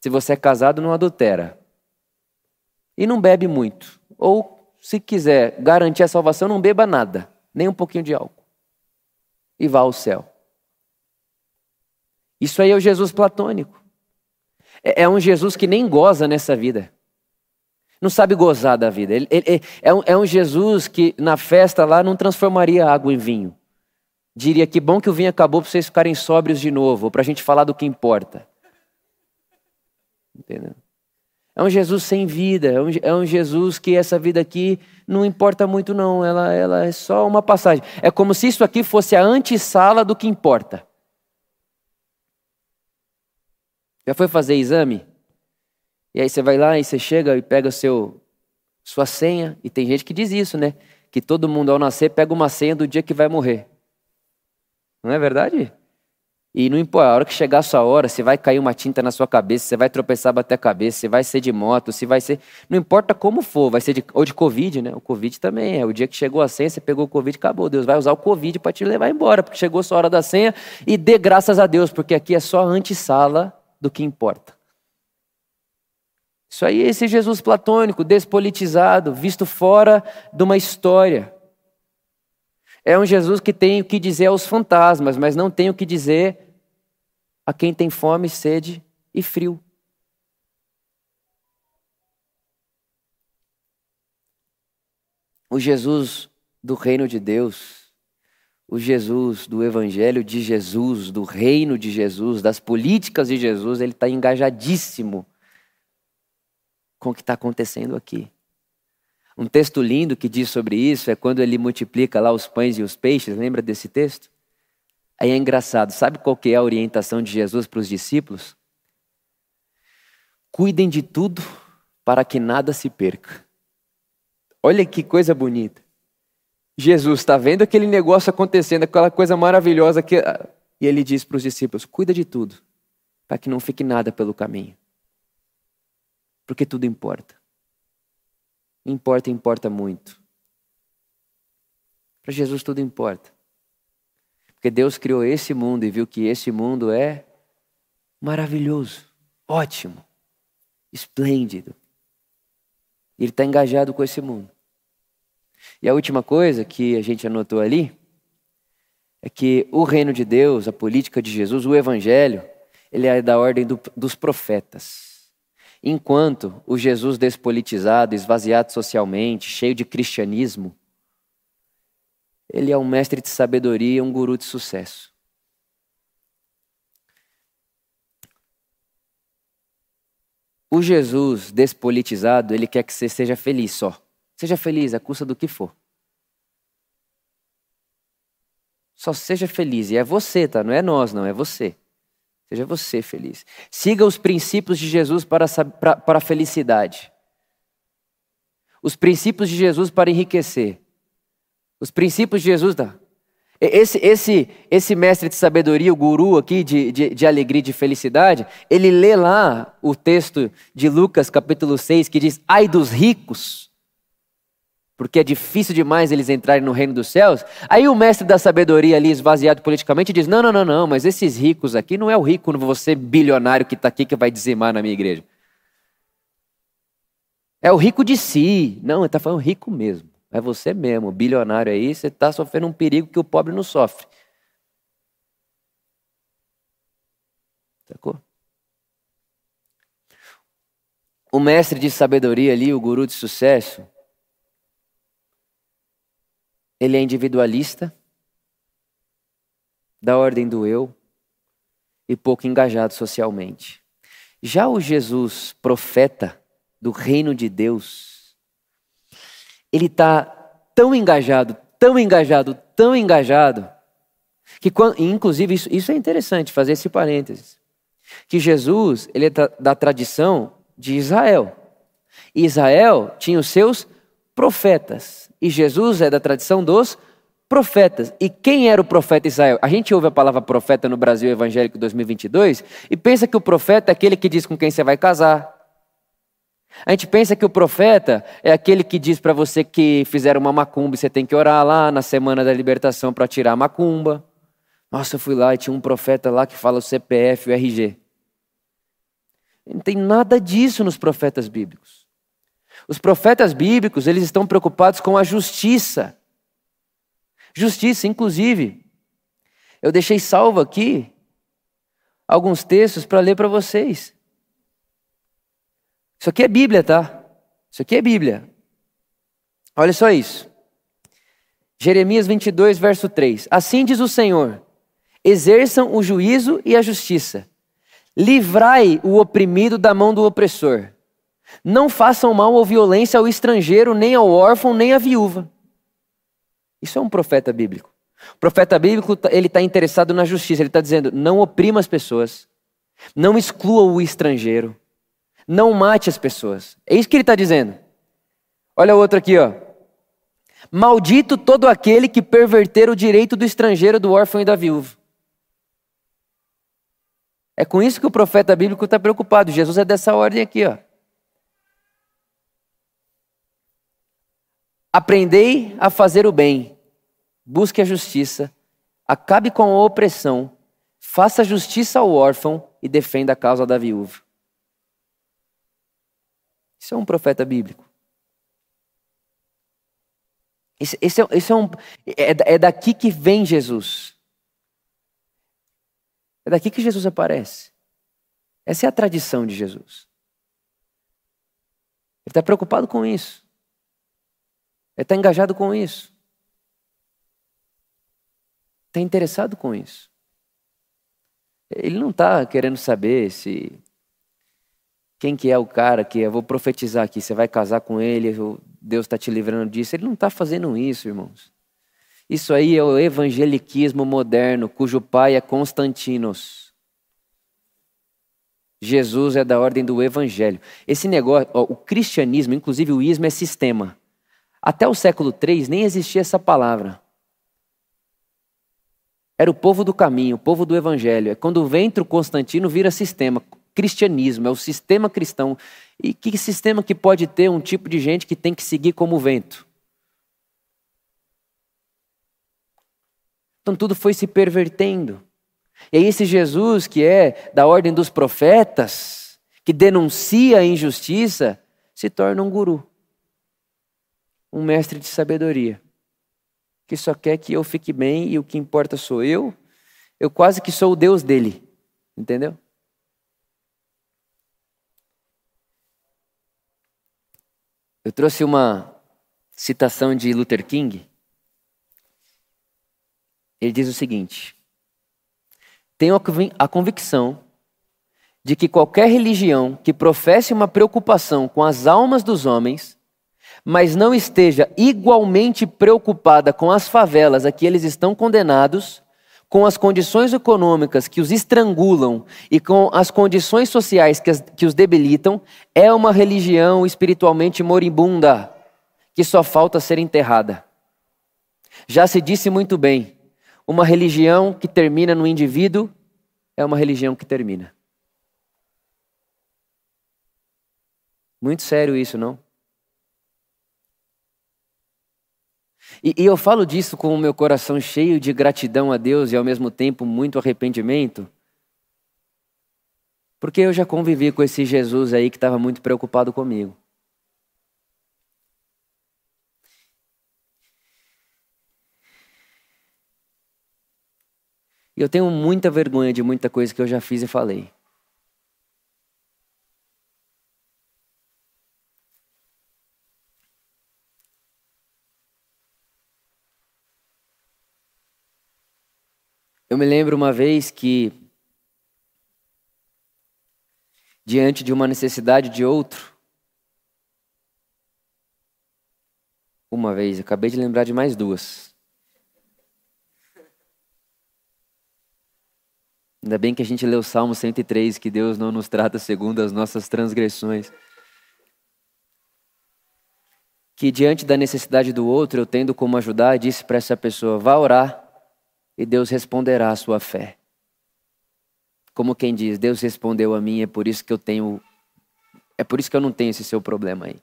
Se você é casado, não adultera. E não bebe muito. Ou se quiser garantir a salvação, não beba nada, nem um pouquinho de álcool. E vá ao céu. Isso aí é o Jesus platônico. É, é um Jesus que nem goza nessa vida. Não sabe gozar da vida. Ele, ele, é, um, é um Jesus que na festa lá não transformaria água em vinho. Diria que bom que o vinho acabou para vocês ficarem sóbrios de novo, para a gente falar do que importa. Entendeu? É um Jesus sem vida, é um, é um, Jesus que essa vida aqui não importa muito, não. Ela, ela é só uma passagem. É como se isso aqui fosse a antessala do que importa. Já foi fazer exame? E aí você vai lá e você chega e pega seu sua senha, e tem gente que diz isso, né? Que todo mundo ao nascer pega uma senha do dia que vai morrer. Não é verdade? E não importa, a hora que chegar a sua hora, se vai cair uma tinta na sua cabeça, você vai tropeçar, bater a cabeça, se vai ser de moto, se vai ser. Não importa como for, vai ser de. Ou de Covid, né? O Covid também é. O dia que chegou a senha, você pegou o Covid, acabou. Deus vai usar o Covid para te levar embora, porque chegou a sua hora da senha e dê graças a Deus, porque aqui é só a antessala do que importa. Isso aí é esse Jesus platônico, despolitizado, visto fora de uma história. É um Jesus que tem o que dizer aos fantasmas, mas não tem o que dizer a quem tem fome, sede e frio. O Jesus do reino de Deus o Jesus do Evangelho de Jesus, do reino de Jesus, das políticas de Jesus, ele está engajadíssimo com o que está acontecendo aqui. Um texto lindo que diz sobre isso é quando ele multiplica lá os pães e os peixes, lembra desse texto? Aí é engraçado, sabe qual que é a orientação de Jesus para os discípulos? Cuidem de tudo para que nada se perca. Olha que coisa bonita. Jesus está vendo aquele negócio acontecendo, aquela coisa maravilhosa que e ele diz para os discípulos: cuida de tudo, para que não fique nada pelo caminho, porque tudo importa. Importa, importa muito. Para Jesus tudo importa, porque Deus criou esse mundo e viu que esse mundo é maravilhoso, ótimo, esplêndido. Ele está engajado com esse mundo. E a última coisa que a gente anotou ali é que o reino de Deus, a política de Jesus, o evangelho, ele é da ordem do, dos profetas. Enquanto o Jesus despolitizado, esvaziado socialmente, cheio de cristianismo, ele é um mestre de sabedoria, um guru de sucesso. O Jesus despolitizado, ele quer que você seja feliz só. Seja feliz à custa do que for. Só seja feliz. E é você, tá? Não é nós, não, é você. Seja você feliz. Siga os princípios de Jesus para, para, para a felicidade. Os princípios de Jesus para enriquecer. Os princípios de Jesus. Tá? Esse, esse, esse mestre de sabedoria, o guru aqui de, de, de alegria e de felicidade, ele lê lá o texto de Lucas capítulo 6 que diz: Ai dos ricos porque é difícil demais eles entrarem no reino dos céus. Aí o mestre da sabedoria ali, esvaziado politicamente, diz: Não, não, não, não, mas esses ricos aqui não é o rico, você bilionário que está aqui que vai dizimar na minha igreja. É o rico de si. Não, ele está falando rico mesmo. É você mesmo, bilionário aí, você está sofrendo um perigo que o pobre não sofre. Sacou? O mestre de sabedoria ali, o guru de sucesso, ele é individualista, da ordem do eu e pouco engajado socialmente. Já o Jesus profeta do reino de Deus, ele está tão engajado, tão engajado, tão engajado, que inclusive isso, isso é interessante fazer esse parênteses, que Jesus ele é da tradição de Israel. Israel tinha os seus profetas e Jesus é da tradição dos profetas. E quem era o profeta Israel? A gente ouve a palavra profeta no Brasil Evangélico 2022 e pensa que o profeta é aquele que diz com quem você vai casar. A gente pensa que o profeta é aquele que diz para você que fizeram uma macumba e você tem que orar lá na semana da libertação para tirar a macumba. Nossa, eu fui lá e tinha um profeta lá que fala o CPF, o RG. Não tem nada disso nos profetas bíblicos. Os profetas bíblicos, eles estão preocupados com a justiça. Justiça, inclusive. Eu deixei salvo aqui alguns textos para ler para vocês. Isso aqui é Bíblia, tá? Isso aqui é Bíblia. Olha só isso. Jeremias 22, verso 3. Assim diz o Senhor: exerçam o juízo e a justiça. Livrai o oprimido da mão do opressor. Não façam mal ou violência ao estrangeiro, nem ao órfão, nem à viúva. Isso é um profeta bíblico. O profeta bíblico tá, ele está interessado na justiça. Ele está dizendo: não oprima as pessoas, não exclua o estrangeiro, não mate as pessoas. É isso que ele está dizendo. Olha o outro aqui, ó. Maldito todo aquele que perverter o direito do estrangeiro, do órfão e da viúva. É com isso que o profeta bíblico está preocupado. Jesus é dessa ordem aqui, ó. Aprendei a fazer o bem, busque a justiça, acabe com a opressão, faça justiça ao órfão e defenda a causa da viúva. Isso é um profeta bíblico. Esse, esse, é, esse é, um, é, é daqui que vem Jesus. É daqui que Jesus aparece. Essa é a tradição de Jesus. Ele está preocupado com isso. Ele está engajado com isso. Está interessado com isso. Ele não está querendo saber se quem que é o cara que eu vou profetizar aqui, você vai casar com ele, Deus está te livrando disso. Ele não está fazendo isso, irmãos. Isso aí é o evangeliquismo moderno, cujo pai é Constantinos. Jesus é da ordem do evangelho. Esse negócio, ó, o cristianismo, inclusive o ismo, é sistema. Até o século III nem existia essa palavra. Era o povo do caminho, o povo do evangelho. É quando o Constantino, vira sistema cristianismo, é o sistema cristão. E que sistema que pode ter um tipo de gente que tem que seguir como o vento? Então tudo foi se pervertendo. E aí esse Jesus que é da ordem dos profetas, que denuncia a injustiça, se torna um guru. Um mestre de sabedoria. Que só quer que eu fique bem e o que importa sou eu. Eu quase que sou o Deus dele. Entendeu? Eu trouxe uma citação de Luther King. Ele diz o seguinte: Tenho a convicção de que qualquer religião que professe uma preocupação com as almas dos homens, mas não esteja igualmente preocupada com as favelas a que eles estão condenados, com as condições econômicas que os estrangulam e com as condições sociais que, as, que os debilitam, é uma religião espiritualmente moribunda, que só falta ser enterrada. Já se disse muito bem: uma religião que termina no indivíduo é uma religião que termina. Muito sério isso, não? E, e eu falo disso com o meu coração cheio de gratidão a Deus e ao mesmo tempo muito arrependimento. Porque eu já convivi com esse Jesus aí que estava muito preocupado comigo. E eu tenho muita vergonha de muita coisa que eu já fiz e falei. Eu me lembro uma vez que, diante de uma necessidade de outro, uma vez, acabei de lembrar de mais duas. Ainda bem que a gente leu o Salmo 103, que Deus não nos trata segundo as nossas transgressões. Que diante da necessidade do outro, eu tendo como ajudar, disse para essa pessoa: vá orar e Deus responderá à sua fé. Como quem diz, Deus respondeu a mim, é por isso que eu tenho é por isso que eu não tenho esse seu problema aí.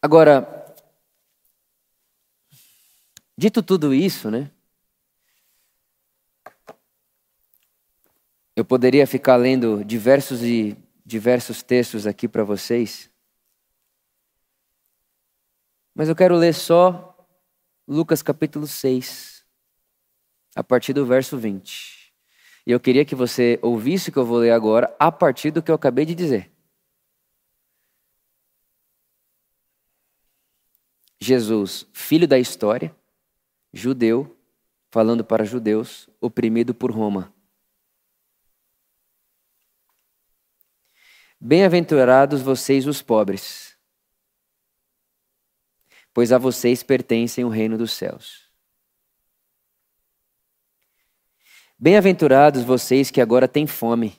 Agora, dito tudo isso, né? Eu poderia ficar lendo diversos e diversos textos aqui para vocês, mas eu quero ler só Lucas capítulo 6, a partir do verso 20. E eu queria que você ouvisse o que eu vou ler agora, a partir do que eu acabei de dizer. Jesus, filho da história, judeu, falando para judeus, oprimido por Roma. Bem-aventurados vocês os pobres, pois a vocês pertencem o reino dos céus. Bem-aventurados vocês que agora têm fome.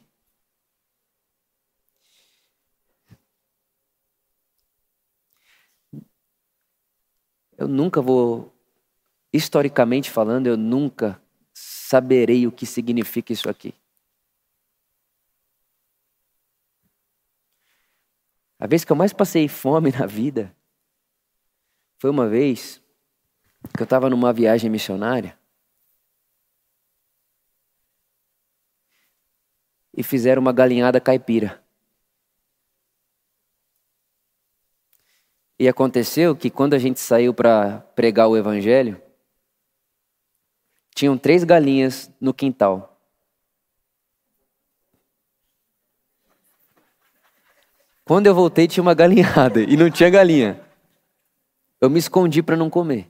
Eu nunca vou, historicamente falando, eu nunca saberei o que significa isso aqui. A vez que eu mais passei fome na vida foi uma vez que eu estava numa viagem missionária e fizeram uma galinhada caipira. E aconteceu que quando a gente saiu para pregar o evangelho, tinham três galinhas no quintal. Quando eu voltei, tinha uma galinhada e não tinha galinha. Eu me escondi para não comer.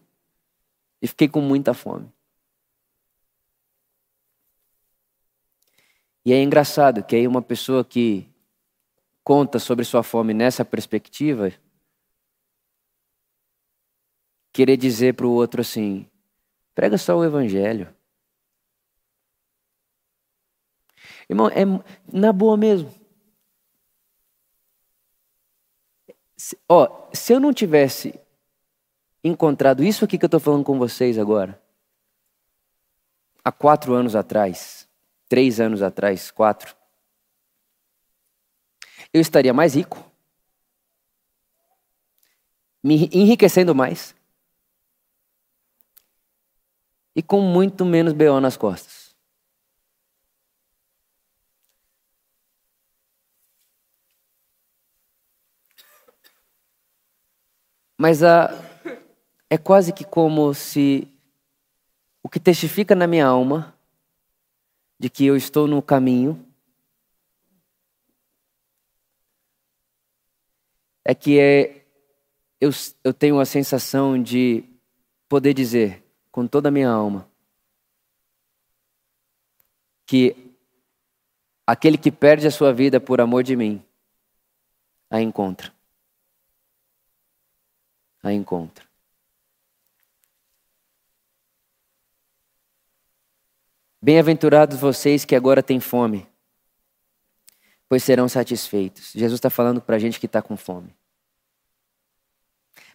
E fiquei com muita fome. E é engraçado que aí uma pessoa que conta sobre sua fome nessa perspectiva, querer dizer para o outro assim: prega só o evangelho. Irmão, é na boa mesmo. Se, ó, se eu não tivesse encontrado isso aqui que eu estou falando com vocês agora, há quatro anos atrás, três anos atrás, quatro, eu estaria mais rico, me enriquecendo mais e com muito menos BO nas costas. Mas a, é quase que como se o que testifica na minha alma de que eu estou no caminho é que é, eu, eu tenho a sensação de poder dizer com toda a minha alma que aquele que perde a sua vida por amor de mim a encontra a encontra. Bem-aventurados vocês que agora têm fome, pois serão satisfeitos. Jesus está falando para a gente que está com fome.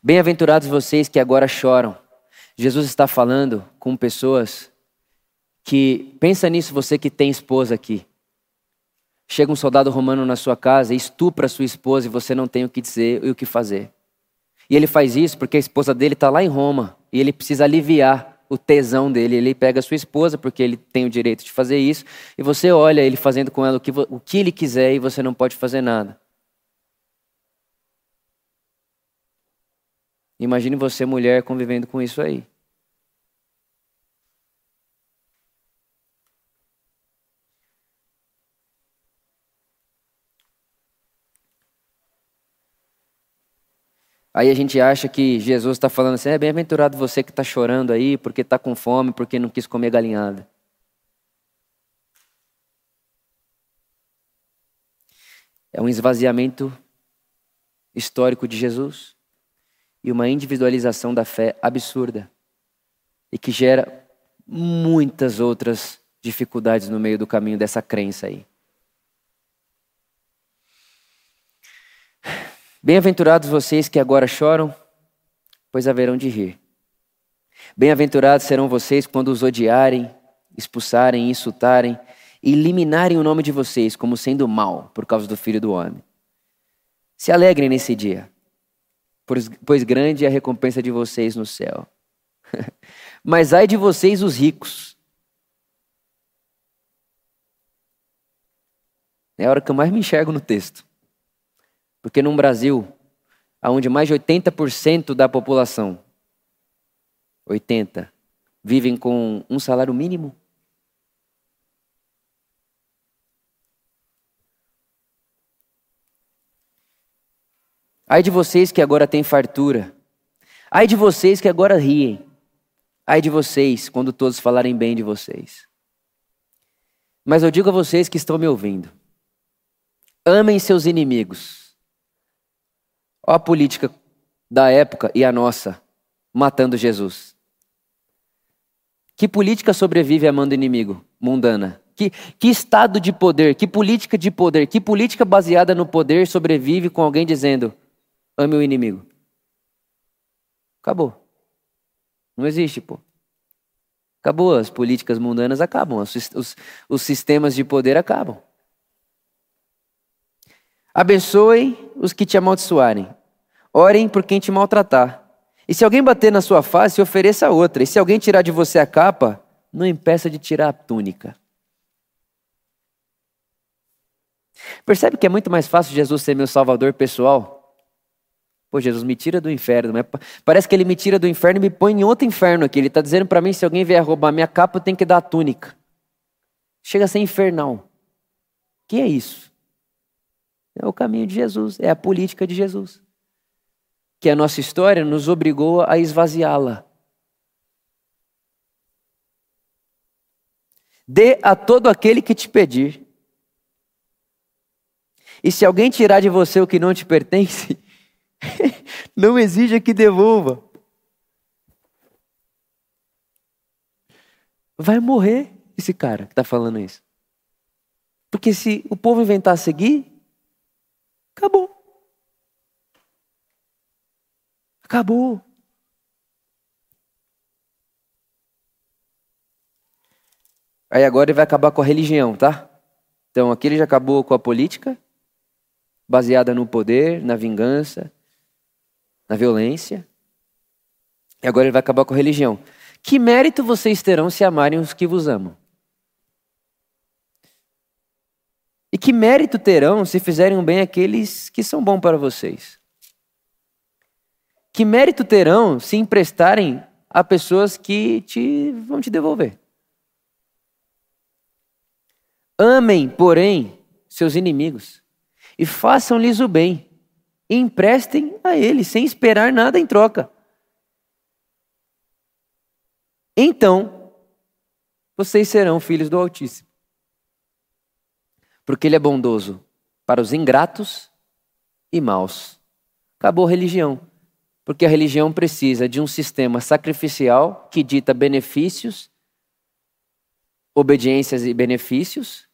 Bem-aventurados vocês que agora choram. Jesus está falando com pessoas que, pensa nisso, você que tem esposa aqui. Chega um soldado romano na sua casa e estupra sua esposa e você não tem o que dizer e o que fazer. E ele faz isso porque a esposa dele está lá em Roma e ele precisa aliviar o tesão dele. Ele pega a sua esposa porque ele tem o direito de fazer isso e você olha ele fazendo com ela o que, o que ele quiser e você não pode fazer nada. Imagine você, mulher, convivendo com isso aí. Aí a gente acha que Jesus está falando assim: é bem-aventurado você que está chorando aí porque está com fome, porque não quis comer galinhada. É um esvaziamento histórico de Jesus e uma individualização da fé absurda e que gera muitas outras dificuldades no meio do caminho dessa crença aí. Bem-aventurados vocês que agora choram, pois haverão de rir. Bem-aventurados serão vocês quando os odiarem, expulsarem, insultarem e eliminarem o nome de vocês como sendo mal por causa do Filho do Homem. Se alegrem nesse dia, pois grande é a recompensa de vocês no céu. Mas ai de vocês, os ricos. É a hora que eu mais me enxergo no texto. Porque num Brasil, onde mais de 80% da população, 80, vivem com um salário mínimo, Ai de vocês que agora têm fartura. Ai de vocês que agora riem. Ai de vocês quando todos falarem bem de vocês. Mas eu digo a vocês que estão me ouvindo: amem seus inimigos. Ó a política da época e a nossa, matando Jesus. Que política sobrevive amando inimigo? Mundana. Que, que estado de poder, que política de poder, que política baseada no poder sobrevive com alguém dizendo: ame o inimigo. Acabou. Não existe, pô. Acabou, as políticas mundanas acabam, os, os, os sistemas de poder acabam. Abençoe os que te amaldiçoarem. Orem por quem te maltratar. E se alguém bater na sua face, ofereça outra. E se alguém tirar de você a capa, não impeça de tirar a túnica. Percebe que é muito mais fácil Jesus ser meu salvador pessoal Pô, Jesus, me tira do inferno. Parece que ele me tira do inferno e me põe em outro inferno aqui. Ele está dizendo para mim: se alguém vier roubar minha capa, eu tenho que dar a túnica. Chega a ser infernal. O que é isso? É o caminho de Jesus, é a política de Jesus. Que a nossa história nos obrigou a esvaziá-la. Dê a todo aquele que te pedir. E se alguém tirar de você o que não te pertence, Não exija que devolva. Vai morrer esse cara que está falando isso. Porque se o povo inventar seguir, acabou. Acabou. Aí agora ele vai acabar com a religião, tá? Então aqui ele já acabou com a política, baseada no poder, na vingança, na violência. E agora ele vai acabar com a religião. Que mérito vocês terão se amarem os que vos amam? E que mérito terão se fizerem um bem aqueles que são bons para vocês? Que mérito terão se emprestarem a pessoas que te vão te devolver? Amem, porém, seus inimigos e façam-lhes o bem e emprestem a ele, sem esperar nada em troca. Então, vocês serão filhos do Altíssimo. Porque ele é bondoso para os ingratos e maus. Acabou a religião. Porque a religião precisa de um sistema sacrificial que dita benefícios, obediências e benefícios,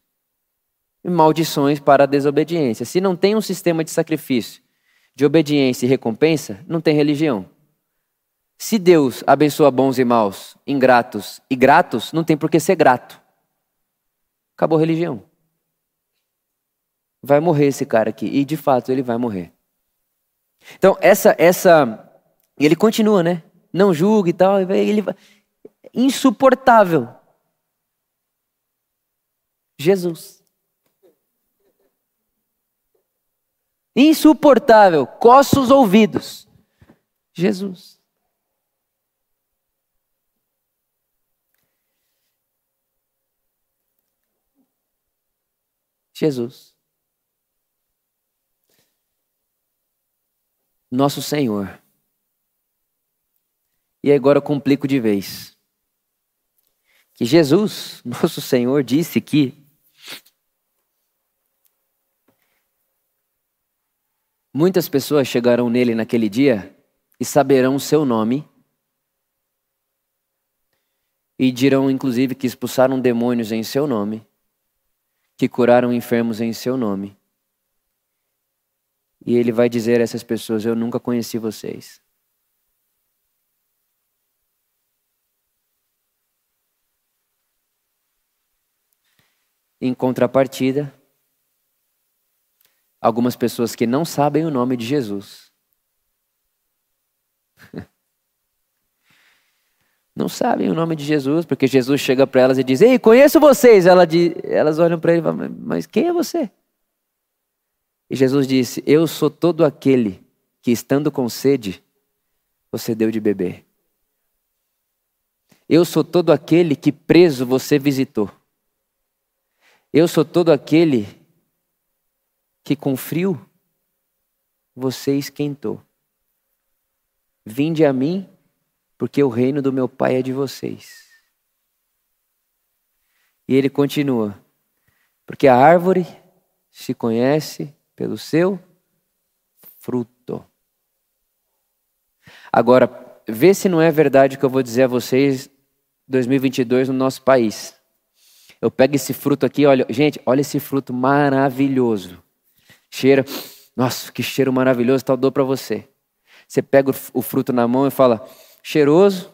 e maldições para a desobediência. Se não tem um sistema de sacrifício de obediência e recompensa, não tem religião. Se Deus abençoa bons e maus, ingratos e gratos, não tem por que ser grato. Acabou a religião. Vai morrer esse cara aqui. E de fato ele vai morrer. Então, essa. essa ele continua, né? Não julgue e tal. Ele vai... Insuportável. Jesus. insuportável, coça os ouvidos. Jesus. Jesus. Nosso Senhor. E agora eu complico de vez. Que Jesus, nosso Senhor, disse que Muitas pessoas chegarão nele naquele dia e saberão o seu nome. E dirão, inclusive, que expulsaram demônios em seu nome, que curaram enfermos em seu nome. E ele vai dizer a essas pessoas: Eu nunca conheci vocês. Em contrapartida, algumas pessoas que não sabem o nome de Jesus. Não sabem o nome de Jesus, porque Jesus chega para elas e diz: Ei, conheço vocês. Ela elas olham para ele e falam: Mas quem é você? E Jesus disse: Eu sou todo aquele que, estando com sede, você deu de beber. Eu sou todo aquele que preso você visitou. Eu sou todo aquele que com frio você esquentou. Vinde a mim, porque o reino do meu Pai é de vocês. E ele continua: porque a árvore se conhece pelo seu fruto. Agora, vê se não é verdade o que eu vou dizer a vocês 2022 no nosso país. Eu pego esse fruto aqui, olha, gente, olha esse fruto maravilhoso. Cheira, nossa, que cheiro maravilhoso, tal dou para você. Você pega o fruto na mão e fala, cheiroso,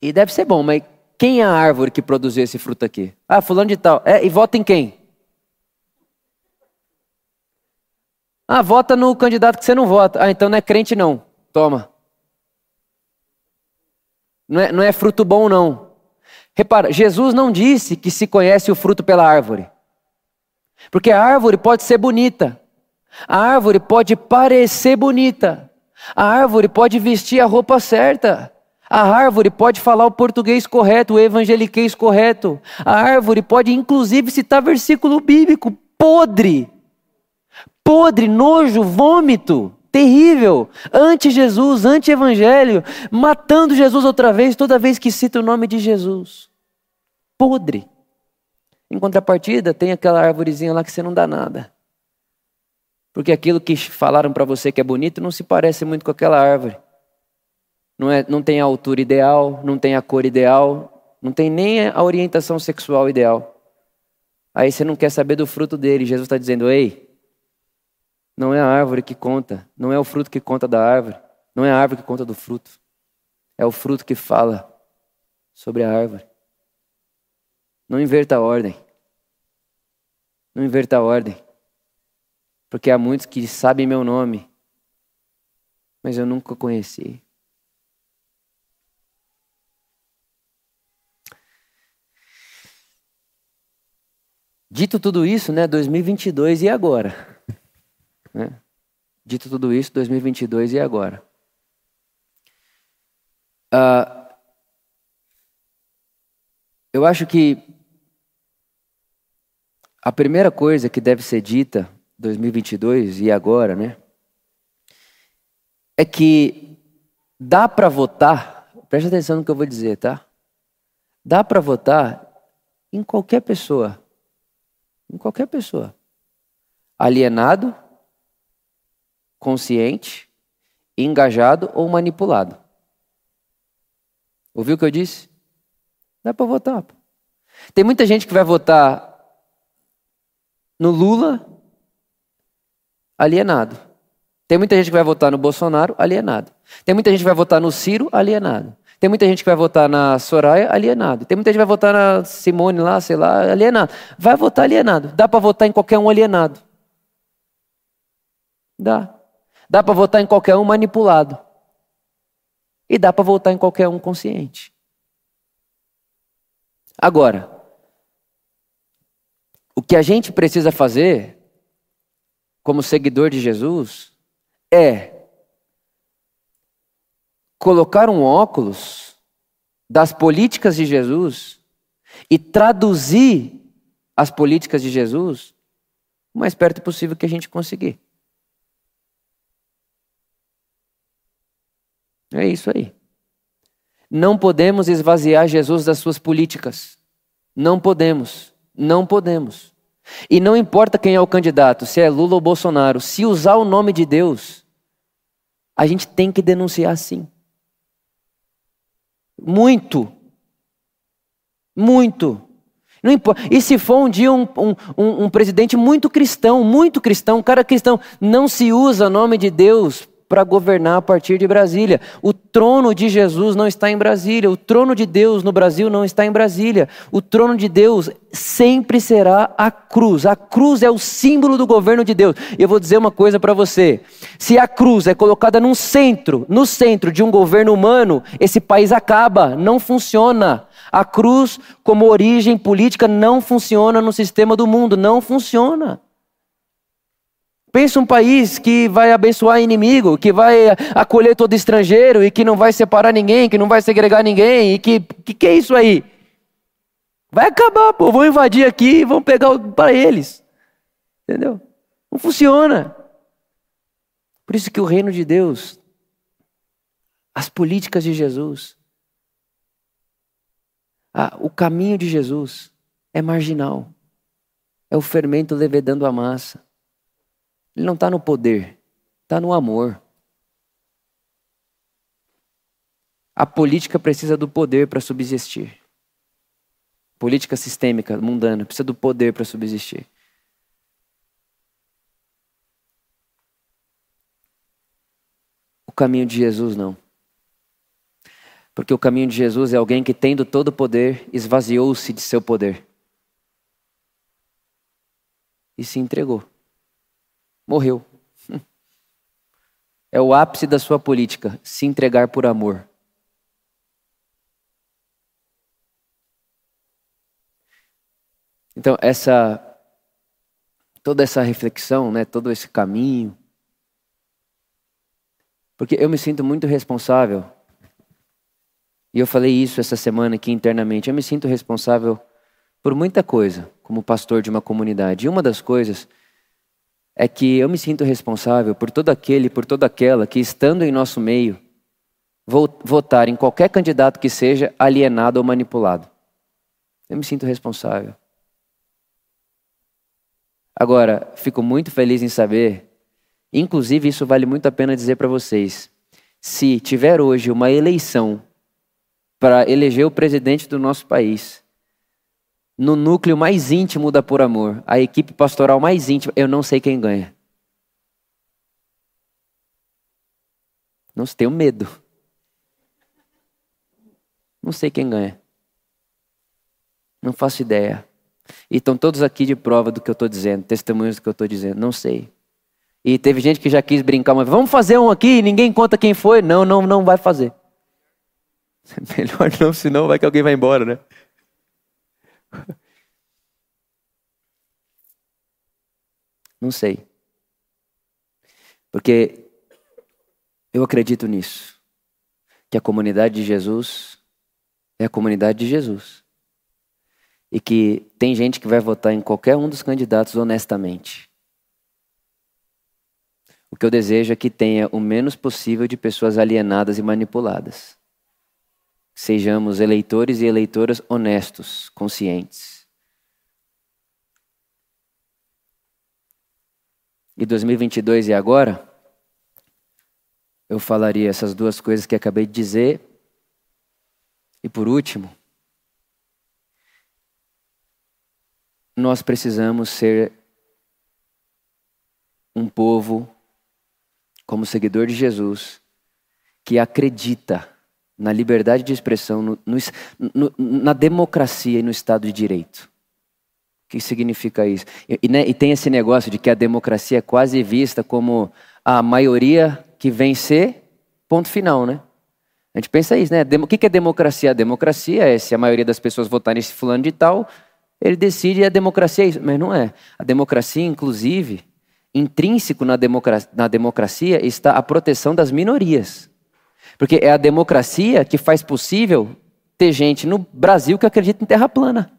e deve ser bom, mas quem é a árvore que produziu esse fruto aqui? Ah, fulano de tal. É, e vota em quem? Ah, vota no candidato que você não vota. Ah, então não é crente não. Toma. Não é, não é fruto bom, não. Repara, Jesus não disse que se conhece o fruto pela árvore. Porque a árvore pode ser bonita. A árvore pode parecer bonita. A árvore pode vestir a roupa certa. A árvore pode falar o português correto, o evangeliquez correto. A árvore pode, inclusive, citar versículo bíblico podre. Podre, nojo, vômito terrível, anti-Jesus, anti-evangelho, matando Jesus outra vez, toda vez que cita o nome de Jesus. Podre. Em contrapartida, tem aquela árvorezinha lá que você não dá nada. Porque aquilo que falaram para você que é bonito não se parece muito com aquela árvore. Não, é, não tem a altura ideal, não tem a cor ideal, não tem nem a orientação sexual ideal. Aí você não quer saber do fruto dele. Jesus está dizendo: Ei, não é a árvore que conta, não é o fruto que conta da árvore, não é a árvore que conta do fruto. É o fruto que fala sobre a árvore. Não inverta a ordem. Não inverta a ordem. Porque há muitos que sabem meu nome, mas eu nunca conheci. Dito tudo isso, né, 2022 e agora? Né? Dito tudo isso, 2022 e agora? Uh, eu acho que a primeira coisa que deve ser dita 2022 e agora, né? É que dá para votar, preste atenção no que eu vou dizer, tá? Dá para votar em qualquer pessoa. Em qualquer pessoa. Alienado, consciente, engajado ou manipulado. Ouviu o que eu disse? Dá para votar. Tem muita gente que vai votar no Lula alienado. Tem muita gente que vai votar no Bolsonaro alienado. Tem muita gente que vai votar no Ciro alienado. Tem muita gente que vai votar na Soraya alienado. Tem muita gente que vai votar na Simone lá, sei lá, alienado. Vai votar alienado. Dá para votar em qualquer um alienado. Dá. Dá para votar em qualquer um manipulado. E dá para votar em qualquer um consciente. Agora, o que a gente precisa fazer, como seguidor de Jesus, é colocar um óculos das políticas de Jesus e traduzir as políticas de Jesus o mais perto possível que a gente conseguir. É isso aí. Não podemos esvaziar Jesus das suas políticas. Não podemos. Não podemos. E não importa quem é o candidato, se é Lula ou Bolsonaro, se usar o nome de Deus, a gente tem que denunciar sim. Muito. Muito. Não importa. E se for um dia um, um, um, presidente muito cristão, muito cristão, um cara cristão, não se usa o nome de Deus para governar a partir de Brasília. O trono de Jesus não está em Brasília, o trono de Deus no Brasil não está em Brasília. O trono de Deus sempre será a cruz. A cruz é o símbolo do governo de Deus. E eu vou dizer uma coisa para você: se a cruz é colocada num centro, no centro de um governo humano, esse país acaba, não funciona. A cruz, como origem política, não funciona no sistema do mundo, não funciona. Pensa um país que vai abençoar inimigo, que vai acolher todo estrangeiro e que não vai separar ninguém, que não vai segregar ninguém, e que que, que é isso aí? Vai acabar, pô, vão invadir aqui e vão pegar para eles. Entendeu? Não funciona. Por isso que o reino de Deus, as políticas de Jesus, o caminho de Jesus é marginal. É o fermento levedando a massa. Ele não está no poder, está no amor. A política precisa do poder para subsistir. Política sistêmica, mundana, precisa do poder para subsistir. O caminho de Jesus não. Porque o caminho de Jesus é alguém que, tendo todo o poder, esvaziou-se de seu poder e se entregou morreu. É o ápice da sua política, se entregar por amor. Então, essa toda essa reflexão, né, todo esse caminho, porque eu me sinto muito responsável. E eu falei isso essa semana aqui internamente. Eu me sinto responsável por muita coisa como pastor de uma comunidade. E uma das coisas é que eu me sinto responsável por todo aquele, por toda aquela que, estando em nosso meio, votar em qualquer candidato que seja alienado ou manipulado. Eu me sinto responsável. Agora, fico muito feliz em saber, inclusive isso vale muito a pena dizer para vocês, se tiver hoje uma eleição para eleger o presidente do nosso país, no núcleo mais íntimo da Por Amor, a equipe pastoral mais íntima, eu não sei quem ganha. Não tenho medo. Não sei quem ganha. Não faço ideia. E estão todos aqui de prova do que eu estou dizendo, testemunhos do que eu estou dizendo. Não sei. E teve gente que já quis brincar, mas vamos fazer um aqui, ninguém conta quem foi. Não, não, não vai fazer. Melhor não, senão vai que alguém vai embora, né? Não sei. Porque eu acredito nisso. Que a comunidade de Jesus é a comunidade de Jesus. E que tem gente que vai votar em qualquer um dos candidatos honestamente. O que eu desejo é que tenha o menos possível de pessoas alienadas e manipuladas. Sejamos eleitores e eleitoras honestos, conscientes. E 2022 e agora, eu falaria essas duas coisas que acabei de dizer. E por último, nós precisamos ser um povo, como seguidor de Jesus, que acredita na liberdade de expressão, no, no, na democracia e no Estado de Direito. O que significa isso? E, e, né, e, tem esse negócio de que a democracia é quase vista como a maioria que vencer, ponto final, né? A gente pensa isso, né? O que é democracia? A democracia é se a maioria das pessoas votarem nesse fulano de tal, ele decide e a democracia é isso. Mas não é. A democracia, inclusive, intrínseco na na democracia está a proteção das minorias. Porque é a democracia que faz possível ter gente no Brasil que acredita em terra plana.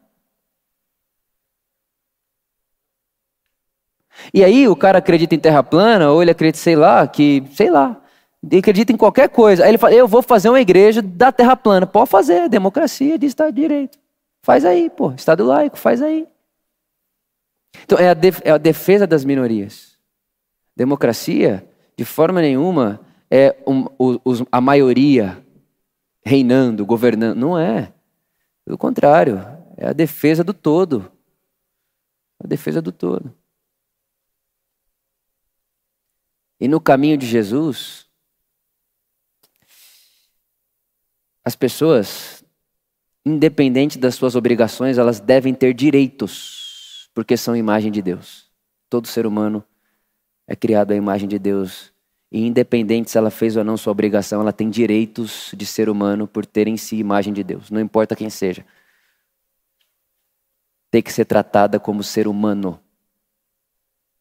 E aí o cara acredita em terra plana, ou ele acredita, sei lá, que, sei lá, ele acredita em qualquer coisa. Aí ele fala, eu vou fazer uma igreja da terra plana. Pode fazer, é democracia de Estado de Direito. Faz aí, pô, Estado laico, faz aí. Então é a, é a defesa das minorias. Democracia, de forma nenhuma, é um, os, a maioria reinando, governando. Não é. Pelo contrário, é a defesa do todo. A defesa do todo. E no caminho de Jesus, as pessoas, independente das suas obrigações, elas devem ter direitos, porque são imagem de Deus. Todo ser humano é criado à imagem de Deus e independente se ela fez ou não sua obrigação, ela tem direitos de ser humano por ter em si imagem de Deus, não importa quem seja. Tem que ser tratada como ser humano.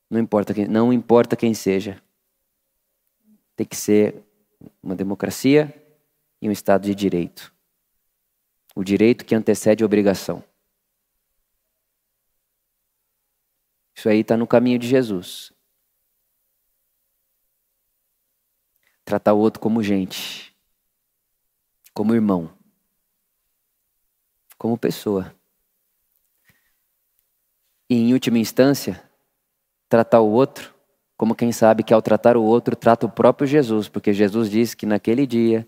Não importa quem, não importa quem seja. Tem que ser uma democracia e um Estado de direito. O direito que antecede a obrigação. Isso aí está no caminho de Jesus. Tratar o outro como gente, como irmão, como pessoa. E, em última instância, tratar o outro como quem sabe que ao tratar o outro, trata o próprio Jesus, porque Jesus disse que naquele dia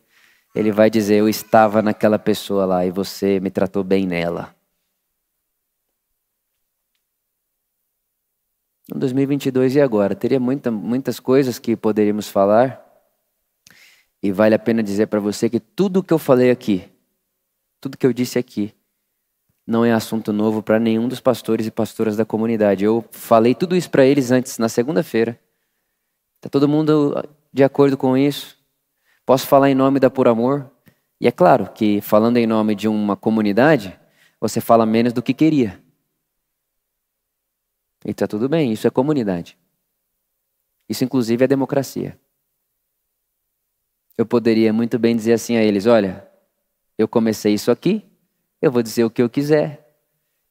ele vai dizer: Eu estava naquela pessoa lá e você me tratou bem nela. Em 2022 e agora? Teria muita, muitas coisas que poderíamos falar, e vale a pena dizer para você que tudo que eu falei aqui, tudo que eu disse aqui, não é assunto novo para nenhum dos pastores e pastoras da comunidade. Eu falei tudo isso para eles antes, na segunda-feira. Está todo mundo de acordo com isso? Posso falar em nome da Por Amor? E é claro que, falando em nome de uma comunidade, você fala menos do que queria. E está tudo bem, isso é comunidade. Isso, inclusive, é democracia. Eu poderia muito bem dizer assim a eles: olha, eu comecei isso aqui, eu vou dizer o que eu quiser.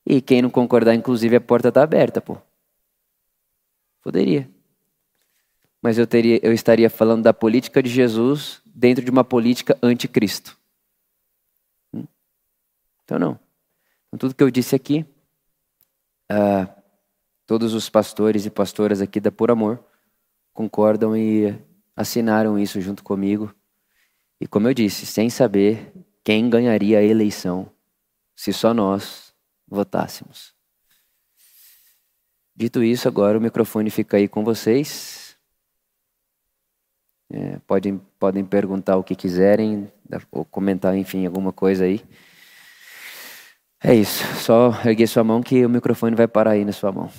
E quem não concordar, inclusive, a porta está aberta, pô. Poderia. Mas eu, teria, eu estaria falando da política de Jesus dentro de uma política anticristo. Hum? Então, não. Então, tudo que eu disse aqui, uh, todos os pastores e pastoras aqui da Por Amor concordam e assinaram isso junto comigo. E como eu disse, sem saber quem ganharia a eleição se só nós votássemos. Dito isso, agora o microfone fica aí com vocês. É, podem, podem perguntar o que quiserem, ou comentar, enfim, alguma coisa aí. É isso. Só erguer sua mão que o microfone vai parar aí na sua mão.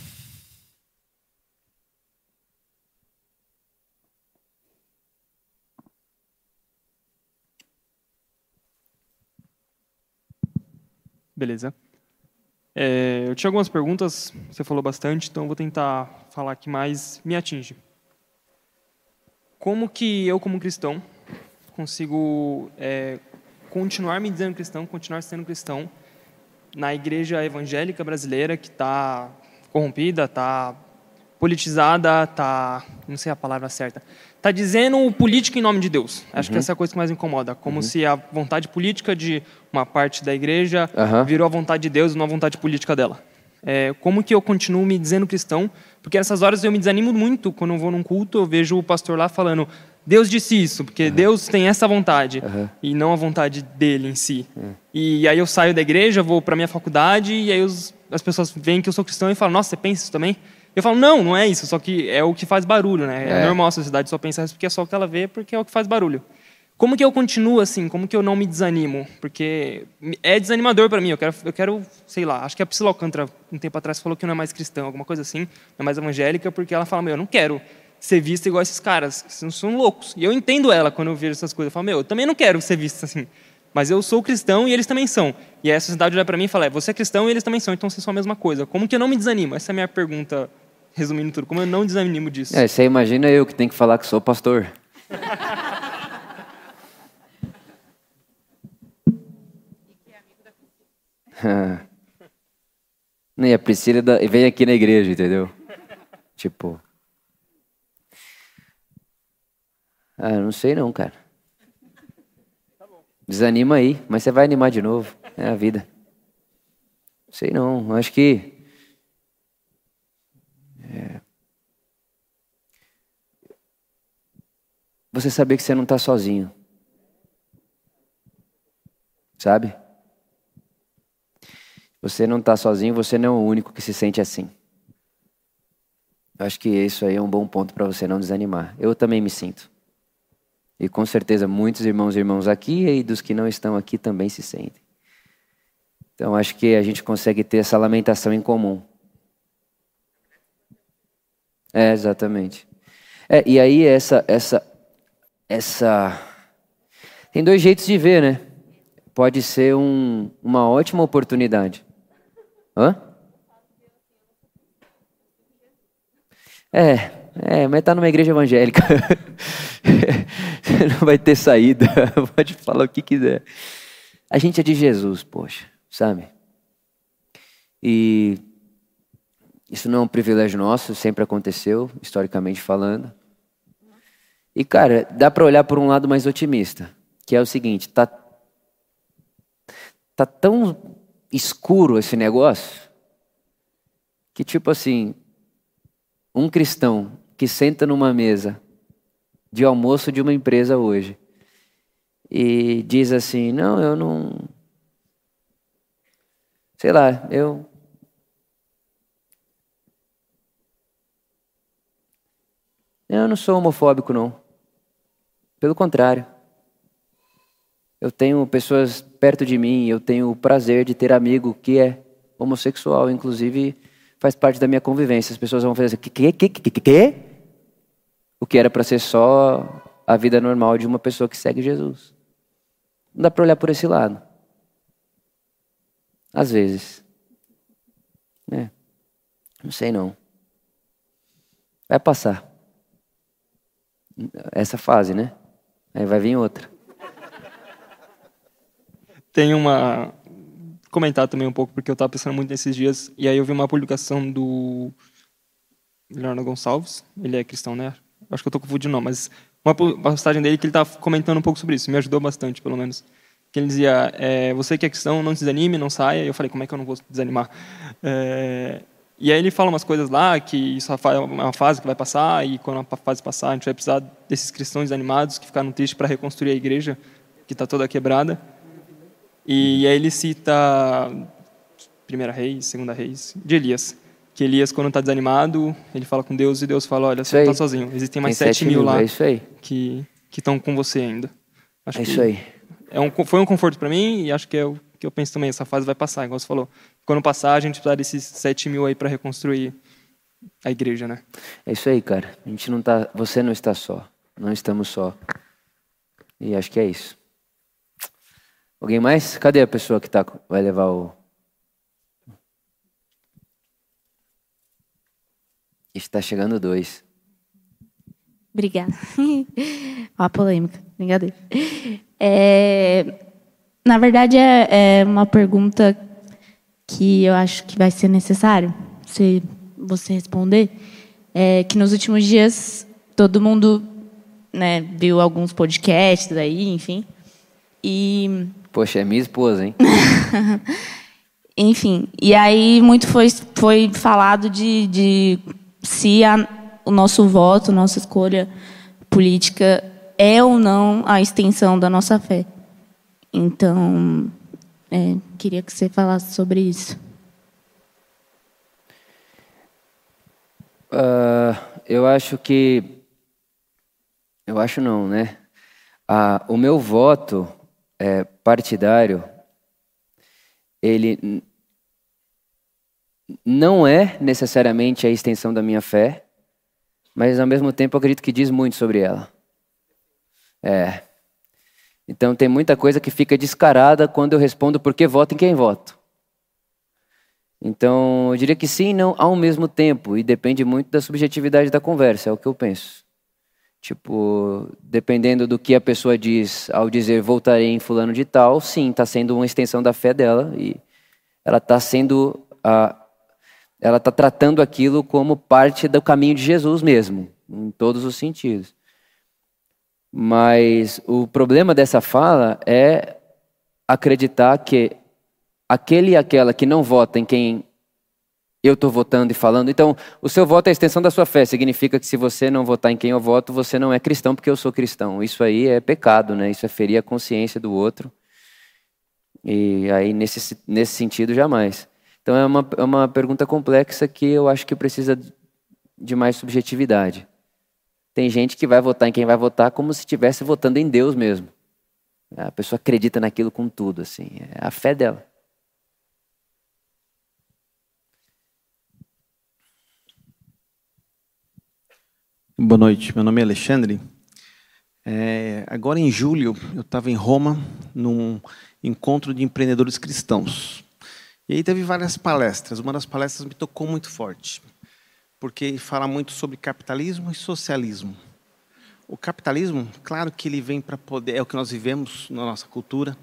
Beleza. É, eu tinha algumas perguntas, você falou bastante, então eu vou tentar falar que mais me atinge. Como que eu, como cristão, consigo é, continuar me dizendo cristão, continuar sendo cristão na igreja evangélica brasileira que está corrompida, está politizada, está, não sei a palavra certa, está dizendo o político em nome de Deus. Acho uhum. que essa é a coisa que mais incomoda. Como uhum. se a vontade política de uma parte da igreja uhum. virou a vontade de Deus e não a vontade política dela. É, como que eu continuo me dizendo cristão? Porque nessas horas eu me desanimo muito quando eu vou num culto, eu vejo o pastor lá falando Deus disse isso, porque Deus tem essa vontade e não a vontade dele em si. E aí eu saio da igreja, vou para minha faculdade e aí os, as pessoas veem que eu sou cristão e falam: Nossa, você pensa isso também? Eu falo, não, não é isso, só que é o que faz barulho, né? É, é normal a sociedade só pensar isso porque é só o que ela vê, porque é o que faz barulho. Como que eu continuo assim? Como que eu não me desanimo? Porque é desanimador para mim. Eu quero, eu quero, sei lá, acho que a Priscila Alcântara, um tempo atrás, falou que não é mais cristã, alguma coisa assim, não é mais evangélica, porque ela fala, meu, eu não quero ser vista igual esses caras, que são loucos. E eu entendo ela quando eu vejo essas coisas. Eu falo, meu, eu também não quero ser vista assim. Mas eu sou cristão e eles também são. E aí a sociedade olha para mim e fala, é, você é cristão e eles também são, então vocês são a mesma coisa. Como que eu não me desanimo? Essa é a minha pergunta resumindo tudo, como eu não desanimo disso. É, você imagina eu que tenho que falar que sou pastor. Nem a Priscila vem aqui na igreja, entendeu? Tipo. Ah, não sei não, cara. Desanima aí, mas você vai animar de novo. É a vida. Sei não. Acho que é... Você saber que você não está sozinho. Sabe? Você não está sozinho, você não é o único que se sente assim. Acho que isso aí é um bom ponto para você não desanimar. Eu também me sinto. E com certeza muitos irmãos e irmãos aqui e dos que não estão aqui também se sentem. Então acho que a gente consegue ter essa lamentação em comum. É, exatamente. É, e aí essa, essa, essa. Tem dois jeitos de ver, né? Pode ser um, uma ótima oportunidade. Hã? É, é, mas tá numa igreja evangélica. Você não vai ter saída. Pode falar o que quiser. A gente é de Jesus, poxa, sabe? E isso não é um privilégio nosso, sempre aconteceu, historicamente falando. E, cara, dá para olhar por um lado mais otimista, que é o seguinte: tá, tá tão escuro esse negócio que, tipo assim, um cristão que senta numa mesa de almoço de uma empresa hoje e diz assim: Não, eu não. Sei lá, eu Eu não sou homofóbico, não. Pelo contrário. Eu tenho pessoas perto de mim, eu tenho o prazer de ter amigo que é homossexual, inclusive faz parte da minha convivência. As pessoas vão fazer assim, que, que, que, que, que? O que era para ser só a vida normal de uma pessoa que segue Jesus. Não dá para olhar por esse lado. Às vezes. É. Não sei não. Vai passar essa fase, né? Aí vai vir outra. Tem uma comentar também um pouco porque eu estava pensando muito nesses dias e aí eu vi uma publicação do Leonardo Gonçalves, ele é cristão, né? Acho que eu estou confundindo não, mas uma postagem dele que ele estava comentando um pouco sobre isso, me ajudou bastante, pelo menos. Que ele dizia: é, você que é cristão, não se desanime, não saia. Eu falei: como é que eu não vou desanimar? É, e aí ele fala umas coisas lá, que isso é uma fase que vai passar, e quando a fase passar, a gente vai precisar desses cristãos animados que ficaram tristes para reconstruir a igreja, que está toda quebrada. E aí ele cita Primeira Reis, Segunda Reis, de Elias. Que Elias, quando está desanimado, ele fala com Deus e Deus fala, olha, você não está sozinho. Existem mais Tem sete mil, mil lá é que estão com você ainda. Acho é isso aí. É um, foi um conforto para mim e acho que é o que eu penso também. Essa fase vai passar, igual você falou. Quando passar, a gente precisa desses 7 mil aí para reconstruir a igreja, né? É isso aí, cara. A gente não tá, você não está só. Não estamos só. E acho que é isso. Alguém mais? Cadê a pessoa que tá, vai levar o. Está chegando dois. Obrigada. Ó a polêmica. Brincadeira. É, na verdade, é, é uma pergunta que eu acho que vai ser necessário se você responder, é que nos últimos dias todo mundo né, viu alguns podcasts aí, enfim. E Poxa, é minha esposa, hein? enfim, e aí muito foi, foi falado de, de se a, o nosso voto, nossa escolha política é ou não a extensão da nossa fé. Então, é, queria que você falasse sobre isso. Uh, eu acho que. Eu acho não, né? Ah, o meu voto é, partidário, ele não é necessariamente a extensão da minha fé, mas ao mesmo tempo acredito que diz muito sobre ela. É. Então tem muita coisa que fica descarada quando eu respondo por que voto em quem voto. Então eu diria que sim não ao mesmo tempo, e depende muito da subjetividade da conversa, é o que eu penso. Tipo, dependendo do que a pessoa diz ao dizer voltarei em fulano de tal, sim, está sendo uma extensão da fé dela e ela está sendo a, ela está tratando aquilo como parte do caminho de Jesus mesmo, em todos os sentidos. Mas o problema dessa fala é acreditar que aquele e aquela que não vota em quem eu estou votando e falando. Então, o seu voto é a extensão da sua fé. Significa que se você não votar em quem eu voto, você não é cristão porque eu sou cristão. Isso aí é pecado, né? Isso é ferir a consciência do outro. E aí, nesse, nesse sentido, jamais. Então, é uma, é uma pergunta complexa que eu acho que precisa de mais subjetividade. Tem gente que vai votar em quem vai votar como se estivesse votando em Deus mesmo. A pessoa acredita naquilo com tudo, assim. É a fé dela. Boa noite, meu nome é Alexandre. É, agora em julho, eu estava em Roma, num encontro de empreendedores cristãos. E aí teve várias palestras. Uma das palestras me tocou muito forte porque fala muito sobre capitalismo e socialismo. O capitalismo, claro que ele vem para poder, é o que nós vivemos na nossa cultura,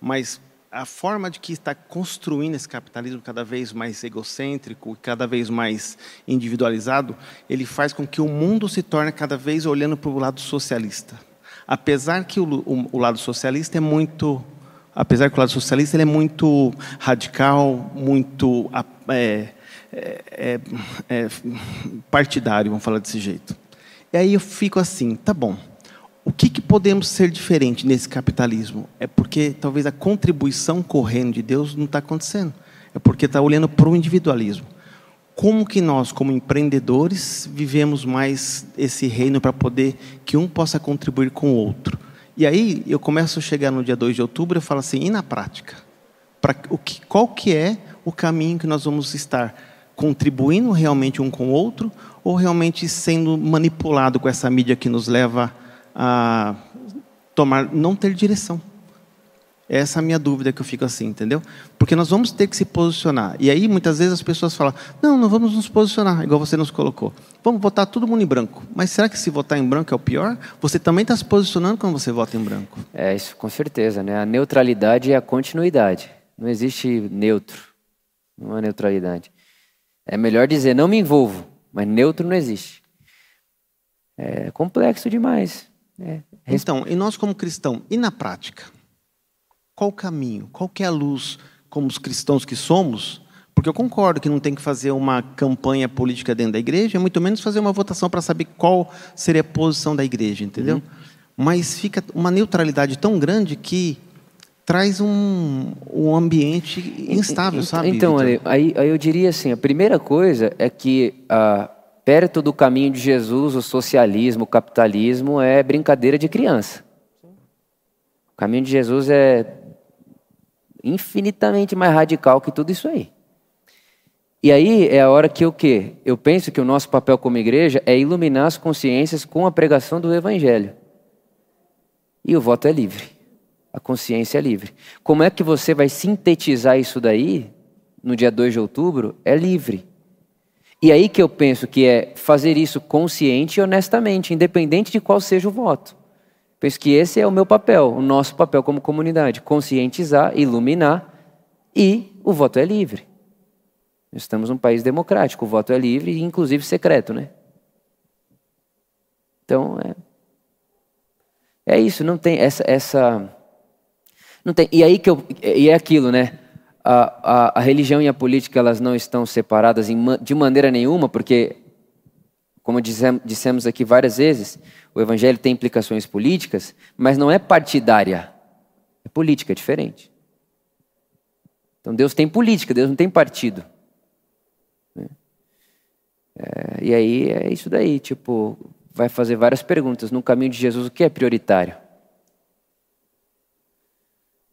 mas a forma de que está construindo esse capitalismo cada vez mais egocêntrico, cada vez mais individualizado, ele faz com que o mundo se torne cada vez olhando para o lado socialista. Apesar que o, o, o lado socialista é muito, apesar que o lado socialista ele é muito radical, muito é, é, é, é partidário, vamos falar desse jeito. E aí eu fico assim, tá bom. O que, que, podemos ser diferente nesse capitalismo? É porque talvez a contribuição correndo de Deus não está acontecendo. É porque está olhando para o individualismo. Como que nós, como empreendedores, vivemos mais esse reino para poder que um possa contribuir com o outro? E aí eu começo a chegar no dia 2 de outubro e falo assim, e na prática? Pra, o que, qual que é o caminho que nós vamos estar contribuindo realmente um com o outro ou realmente sendo manipulado com essa mídia que nos leva a tomar, não ter direção. Essa é a minha dúvida que eu fico assim, entendeu? Porque nós vamos ter que se posicionar. E aí, muitas vezes, as pessoas falam: não, não vamos nos posicionar, igual você nos colocou. Vamos votar todo mundo em branco. Mas será que se votar em branco é o pior? Você também está se posicionando quando você vota em branco. É, isso com certeza. Né? A neutralidade é a continuidade. Não existe neutro. Não há neutralidade. É melhor dizer: não me envolvo. Mas neutro não existe. É complexo demais. É. Então, e nós como cristão, e na prática? Qual o caminho? Qual é a luz como os cristãos que somos? Porque eu concordo que não tem que fazer uma campanha política dentro da igreja, muito menos fazer uma votação para saber qual seria a posição da igreja, entendeu? Uhum. Mas fica uma neutralidade tão grande que traz um, um ambiente instável, sabe? Então, aí, aí eu diria assim, a primeira coisa é que a perto do caminho de Jesus, o socialismo, o capitalismo é brincadeira de criança. O caminho de Jesus é infinitamente mais radical que tudo isso aí. E aí é a hora que o quê? Eu penso que o nosso papel como igreja é iluminar as consciências com a pregação do evangelho. E o voto é livre. A consciência é livre. Como é que você vai sintetizar isso daí no dia 2 de outubro? É livre. E aí que eu penso que é fazer isso consciente e honestamente, independente de qual seja o voto. Penso que esse é o meu papel, o nosso papel como comunidade: conscientizar, iluminar e o voto é livre. Estamos num país democrático, o voto é livre e inclusive secreto, né? Então é é isso, não tem essa essa não tem. E aí que eu e é aquilo, né? A, a, a religião e a política elas não estão separadas em, de maneira nenhuma, porque, como dissemos aqui várias vezes, o evangelho tem implicações políticas, mas não é partidária. É política, é diferente. Então Deus tem política, Deus não tem partido. Né? É, e aí é isso daí, tipo, vai fazer várias perguntas. No caminho de Jesus, o que é prioritário?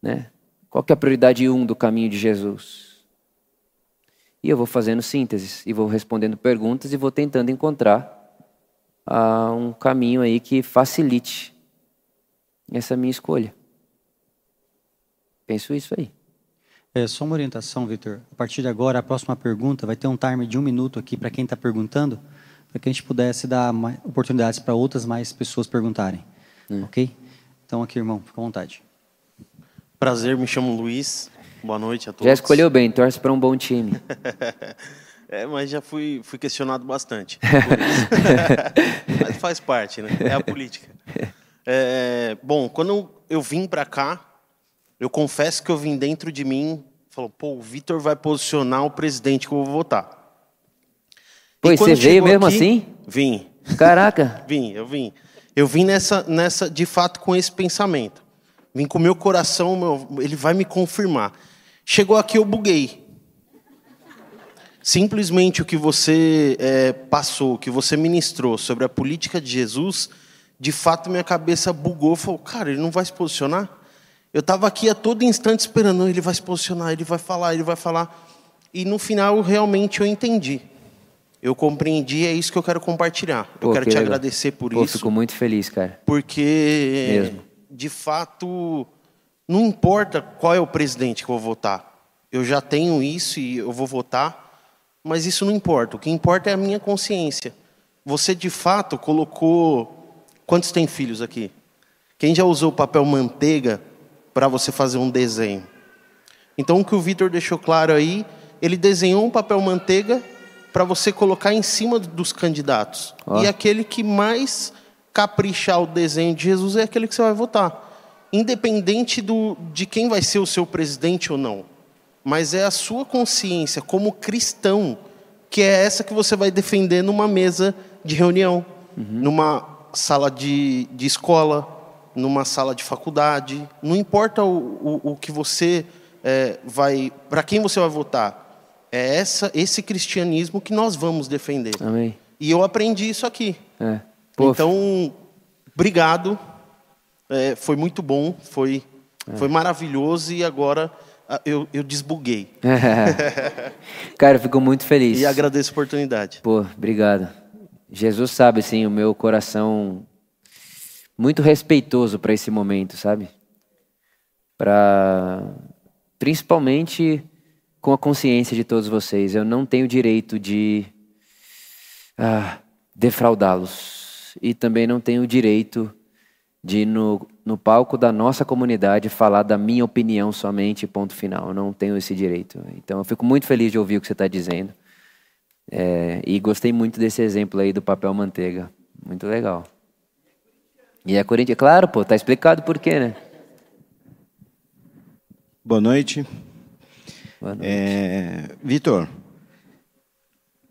Né? Qual que é a prioridade um do caminho de Jesus? E eu vou fazendo sínteses, e vou respondendo perguntas, e vou tentando encontrar uh, um caminho aí que facilite essa minha escolha. Penso isso aí. É só uma orientação, Vitor. A partir de agora, a próxima pergunta vai ter um timer de um minuto aqui para quem está perguntando, para que a gente pudesse dar oportunidades para outras mais pessoas perguntarem. Hum. Ok? Então, aqui, irmão, fica à vontade. Prazer, me chamo Luiz. Boa noite a todos. Já escolheu bem, torce para um bom time. é, mas já fui, fui questionado bastante. mas faz parte, né? É a política. É, bom, quando eu vim para cá, eu confesso que eu vim dentro de mim, falou, pô, o Vitor vai posicionar o presidente que eu vou votar. Pois você veio mesmo aqui, assim? Vim. Caraca. vim, eu vim. Eu vim nessa, nessa, de fato, com esse pensamento. Vim com o meu coração, meu, ele vai me confirmar. Chegou aqui, eu buguei. Simplesmente o que você é, passou, o que você ministrou sobre a política de Jesus, de fato minha cabeça bugou. Falou, cara, ele não vai se posicionar? Eu estava aqui a todo instante esperando, ele vai se posicionar, ele vai falar, ele vai falar. E no final, realmente, eu entendi. Eu compreendi, é isso que eu quero compartilhar. Pô, eu quero que te legal. agradecer por Pô, isso. Fico muito feliz, cara. Porque Mesmo de fato, não importa qual é o presidente que eu vou votar. Eu já tenho isso e eu vou votar Mas isso não importa. O que importa é a minha consciência. Você de fato colocou. Quantos tem filhos aqui? Quem já usou papel manteiga para você fazer um desenho? Então, o que o Vitor deixou claro aí, ele desenhou um papel manteiga para você colocar em cima dos candidatos. E aquele que mais caprichar o desenho de Jesus é aquele que você vai votar. Independente do, de quem vai ser o seu presidente ou não. Mas é a sua consciência como cristão que é essa que você vai defender numa mesa de reunião, uhum. numa sala de, de escola, numa sala de faculdade. Não importa o, o, o que você é, vai. Para quem você vai votar. É essa, esse cristianismo que nós vamos defender. Amém. E eu aprendi isso aqui. É. Então, obrigado. É, foi muito bom, foi, é. foi maravilhoso e agora eu, eu desbuguei. Cara, fico muito feliz. E agradeço a oportunidade. Pô, obrigado. Jesus sabe, sim, o meu coração muito respeitoso para esse momento, sabe? Para principalmente com a consciência de todos vocês, eu não tenho direito de ah, defraudá-los e também não tenho direito de no, no palco da nossa comunidade falar da minha opinião somente, ponto final. Eu não tenho esse direito. Então eu fico muito feliz de ouvir o que você está dizendo. É, e gostei muito desse exemplo aí do papel manteiga. Muito legal. E a Corinthians, claro, pô, tá explicado por quê, né? Boa noite. Boa noite. É, Vitor,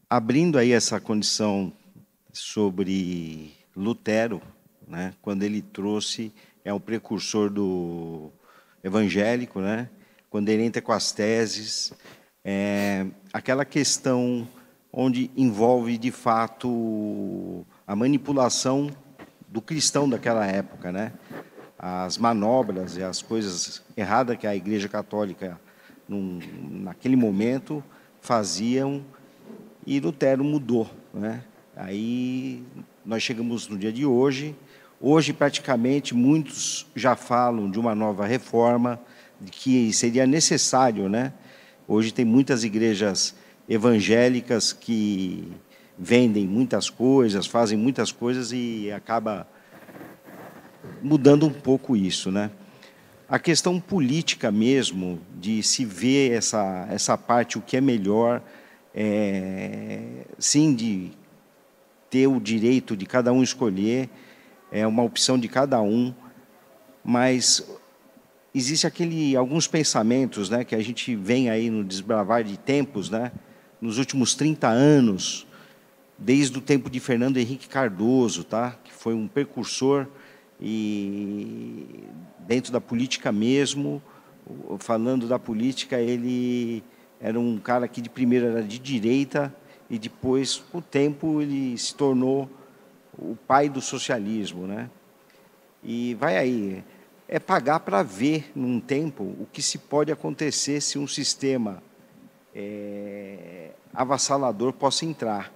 abrindo aí essa condição sobre Lutero, né, quando ele trouxe, é um precursor do evangélico, né, quando ele entra com as teses, é, aquela questão onde envolve de fato a manipulação do cristão daquela época, né? As manobras e as coisas erradas que a Igreja Católica num, naquele momento faziam e Lutero mudou, né? Aí nós chegamos no dia de hoje Hoje, praticamente, muitos já falam de uma nova reforma, de que seria necessário, né? Hoje tem muitas igrejas evangélicas que vendem muitas coisas, fazem muitas coisas e acaba mudando um pouco isso, né? A questão política mesmo, de se ver essa, essa parte, o que é melhor, é, sim, de ter o direito de cada um escolher, é uma opção de cada um, mas existe aquele alguns pensamentos, né, que a gente vem aí no desbravar de tempos, né, nos últimos 30 anos, desde o tempo de Fernando Henrique Cardoso, tá, que foi um precursor e dentro da política mesmo, falando da política, ele era um cara que de primeiro era de direita e depois, com o tempo, ele se tornou o pai do socialismo, né? E vai aí, é pagar para ver num tempo o que se pode acontecer se um sistema é, avassalador possa entrar.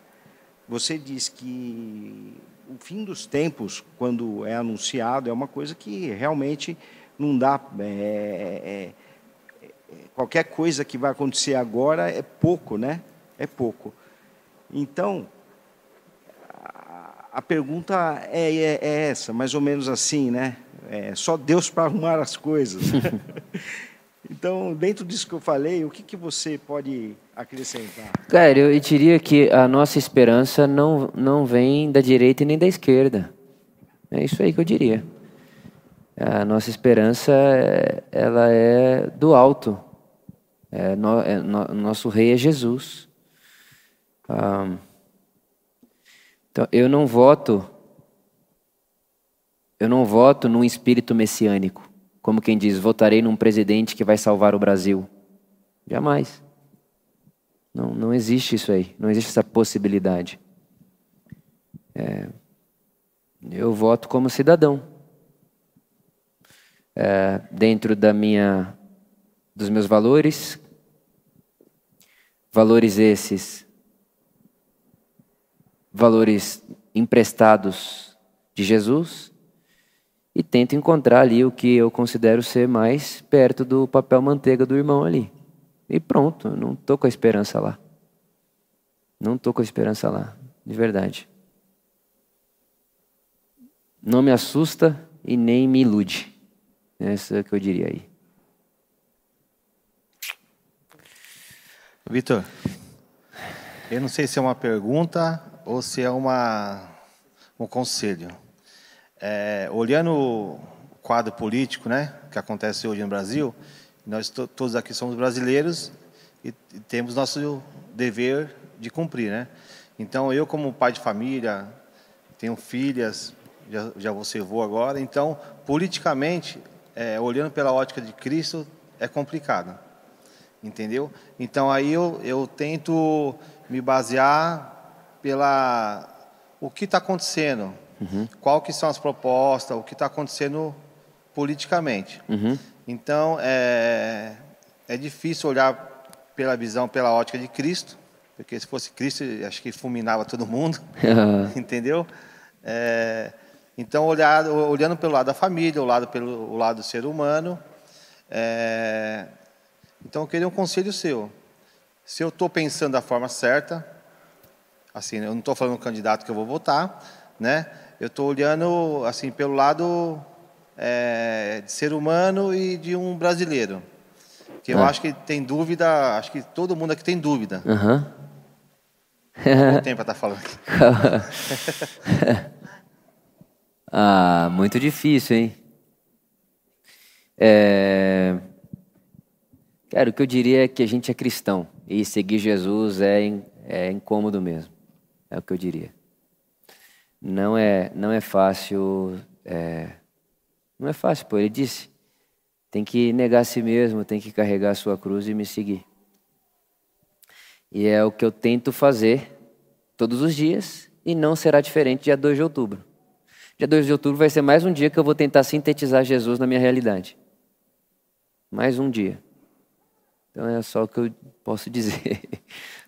Você diz que o fim dos tempos, quando é anunciado, é uma coisa que realmente não dá. É, é, é qualquer coisa que vai acontecer agora é pouco, né? É pouco. Então, a pergunta é, é, é, essa, mais ou menos assim, né? É só Deus para arrumar as coisas. então, dentro disso que eu falei, o que, que você pode acrescentar? Cara, eu diria que a nossa esperança não, não vem da direita nem da esquerda. É isso aí que eu diria. A nossa esperança, ela é do alto. É, no, é, no, nosso rei é Jesus. Então, eu não voto, eu não voto num espírito messiânico, como quem diz, votarei num presidente que vai salvar o Brasil. Jamais. Não, não existe isso aí, não existe essa possibilidade. É, eu voto como cidadão. É, dentro da minha, dos meus valores, valores esses valores emprestados de Jesus e tento encontrar ali o que eu considero ser mais perto do papel manteiga do irmão ali. E pronto, não estou com a esperança lá. Não estou com esperança lá, de verdade. Não me assusta e nem me ilude. Essa é o que eu diria aí. Vitor, eu não sei se é uma pergunta ou se é uma, um conselho. É, olhando o quadro político né, que acontece hoje no Brasil, nós to todos aqui somos brasileiros e, e temos nosso dever de cumprir. Né? Então, eu, como pai de família, tenho filhas, já, já vou avô agora, então, politicamente, é, olhando pela ótica de Cristo, é complicado. Entendeu? Então, aí eu, eu tento me basear pela o que está acontecendo, uhum. qual que são as propostas, o que está acontecendo politicamente. Uhum. Então, é, é difícil olhar pela visão, pela ótica de Cristo, porque se fosse Cristo, acho que fulminava todo mundo, entendeu? É, então, olhar, olhando pelo lado da família, o lado pelo o lado do ser humano, é, então eu queria um conselho seu. Se eu estou pensando da forma certa, assim, eu não estou falando do candidato que eu vou votar, né? Eu estou olhando assim pelo lado é, de ser humano e de um brasileiro, que eu ah. acho que tem dúvida, acho que todo mundo aqui tem dúvida. Uhum. Não tempo para estar tá falando. ah, muito difícil, hein? É... Cara, o que eu diria é que a gente é cristão e seguir Jesus é, é incômodo mesmo. É o que eu diria. Não é, não é fácil. É, não é fácil, pô. Ele disse: tem que negar a si mesmo, tem que carregar a sua cruz e me seguir. E é o que eu tento fazer todos os dias e não será diferente dia 2 de outubro. Dia 2 de outubro vai ser mais um dia que eu vou tentar sintetizar Jesus na minha realidade. Mais um dia. Então é só o que eu posso dizer.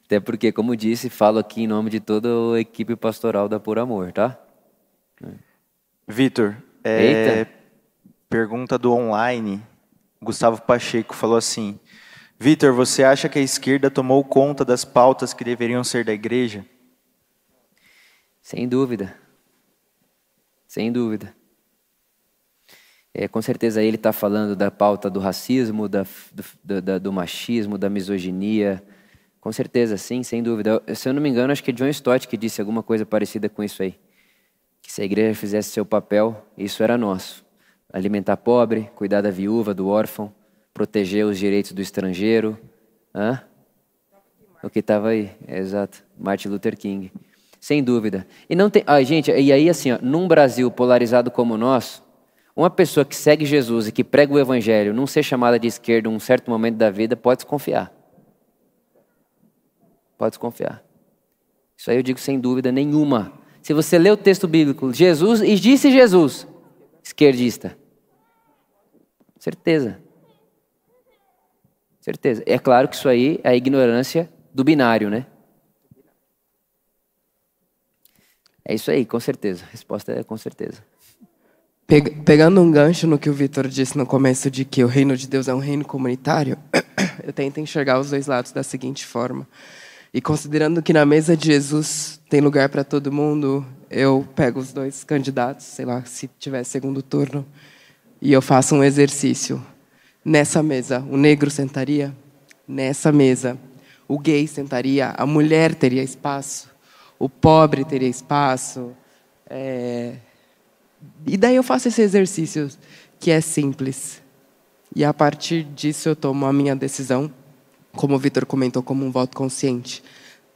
Até porque, como disse, falo aqui em nome de toda a equipe pastoral da Por Amor, tá? Vitor, é, pergunta do online. Gustavo Pacheco falou assim: Vitor, você acha que a esquerda tomou conta das pautas que deveriam ser da igreja? Sem dúvida. Sem dúvida. É, com certeza ele está falando da pauta do racismo, da, do, da, do, machismo, da misoginia. Com certeza, sim, sem dúvida. Se eu não me engano, acho que é John Stott que disse alguma coisa parecida com isso aí. Que se a igreja fizesse seu papel, isso era nosso. Alimentar pobre, cuidar da viúva, do órfão, proteger os direitos do estrangeiro. Hã? O que estava aí, é, exato. Martin Luther King. Sem dúvida. E não tem. Ah, gente, e aí assim, ó, num Brasil polarizado como o nosso, uma pessoa que segue Jesus e que prega o evangelho, não ser chamada de esquerda em um certo momento da vida, pode desconfiar. Pode desconfiar. Isso aí eu digo sem dúvida nenhuma. Se você lê o texto bíblico, Jesus, e disse Jesus, esquerdista. Certeza. Certeza. É claro que isso aí é a ignorância do binário, né? É isso aí, com certeza. A resposta é com certeza. Pegando um gancho no que o Vitor disse no começo de que o reino de Deus é um reino comunitário, eu tento enxergar os dois lados da seguinte forma. E considerando que na mesa de Jesus tem lugar para todo mundo, eu pego os dois candidatos, sei lá, se tiver segundo turno, e eu faço um exercício. Nessa mesa, o negro sentaria? Nessa mesa, o gay sentaria? A mulher teria espaço? O pobre teria espaço? É e daí eu faço esse exercício que é simples. E a partir disso eu tomo a minha decisão, como o Vitor comentou, como um voto consciente,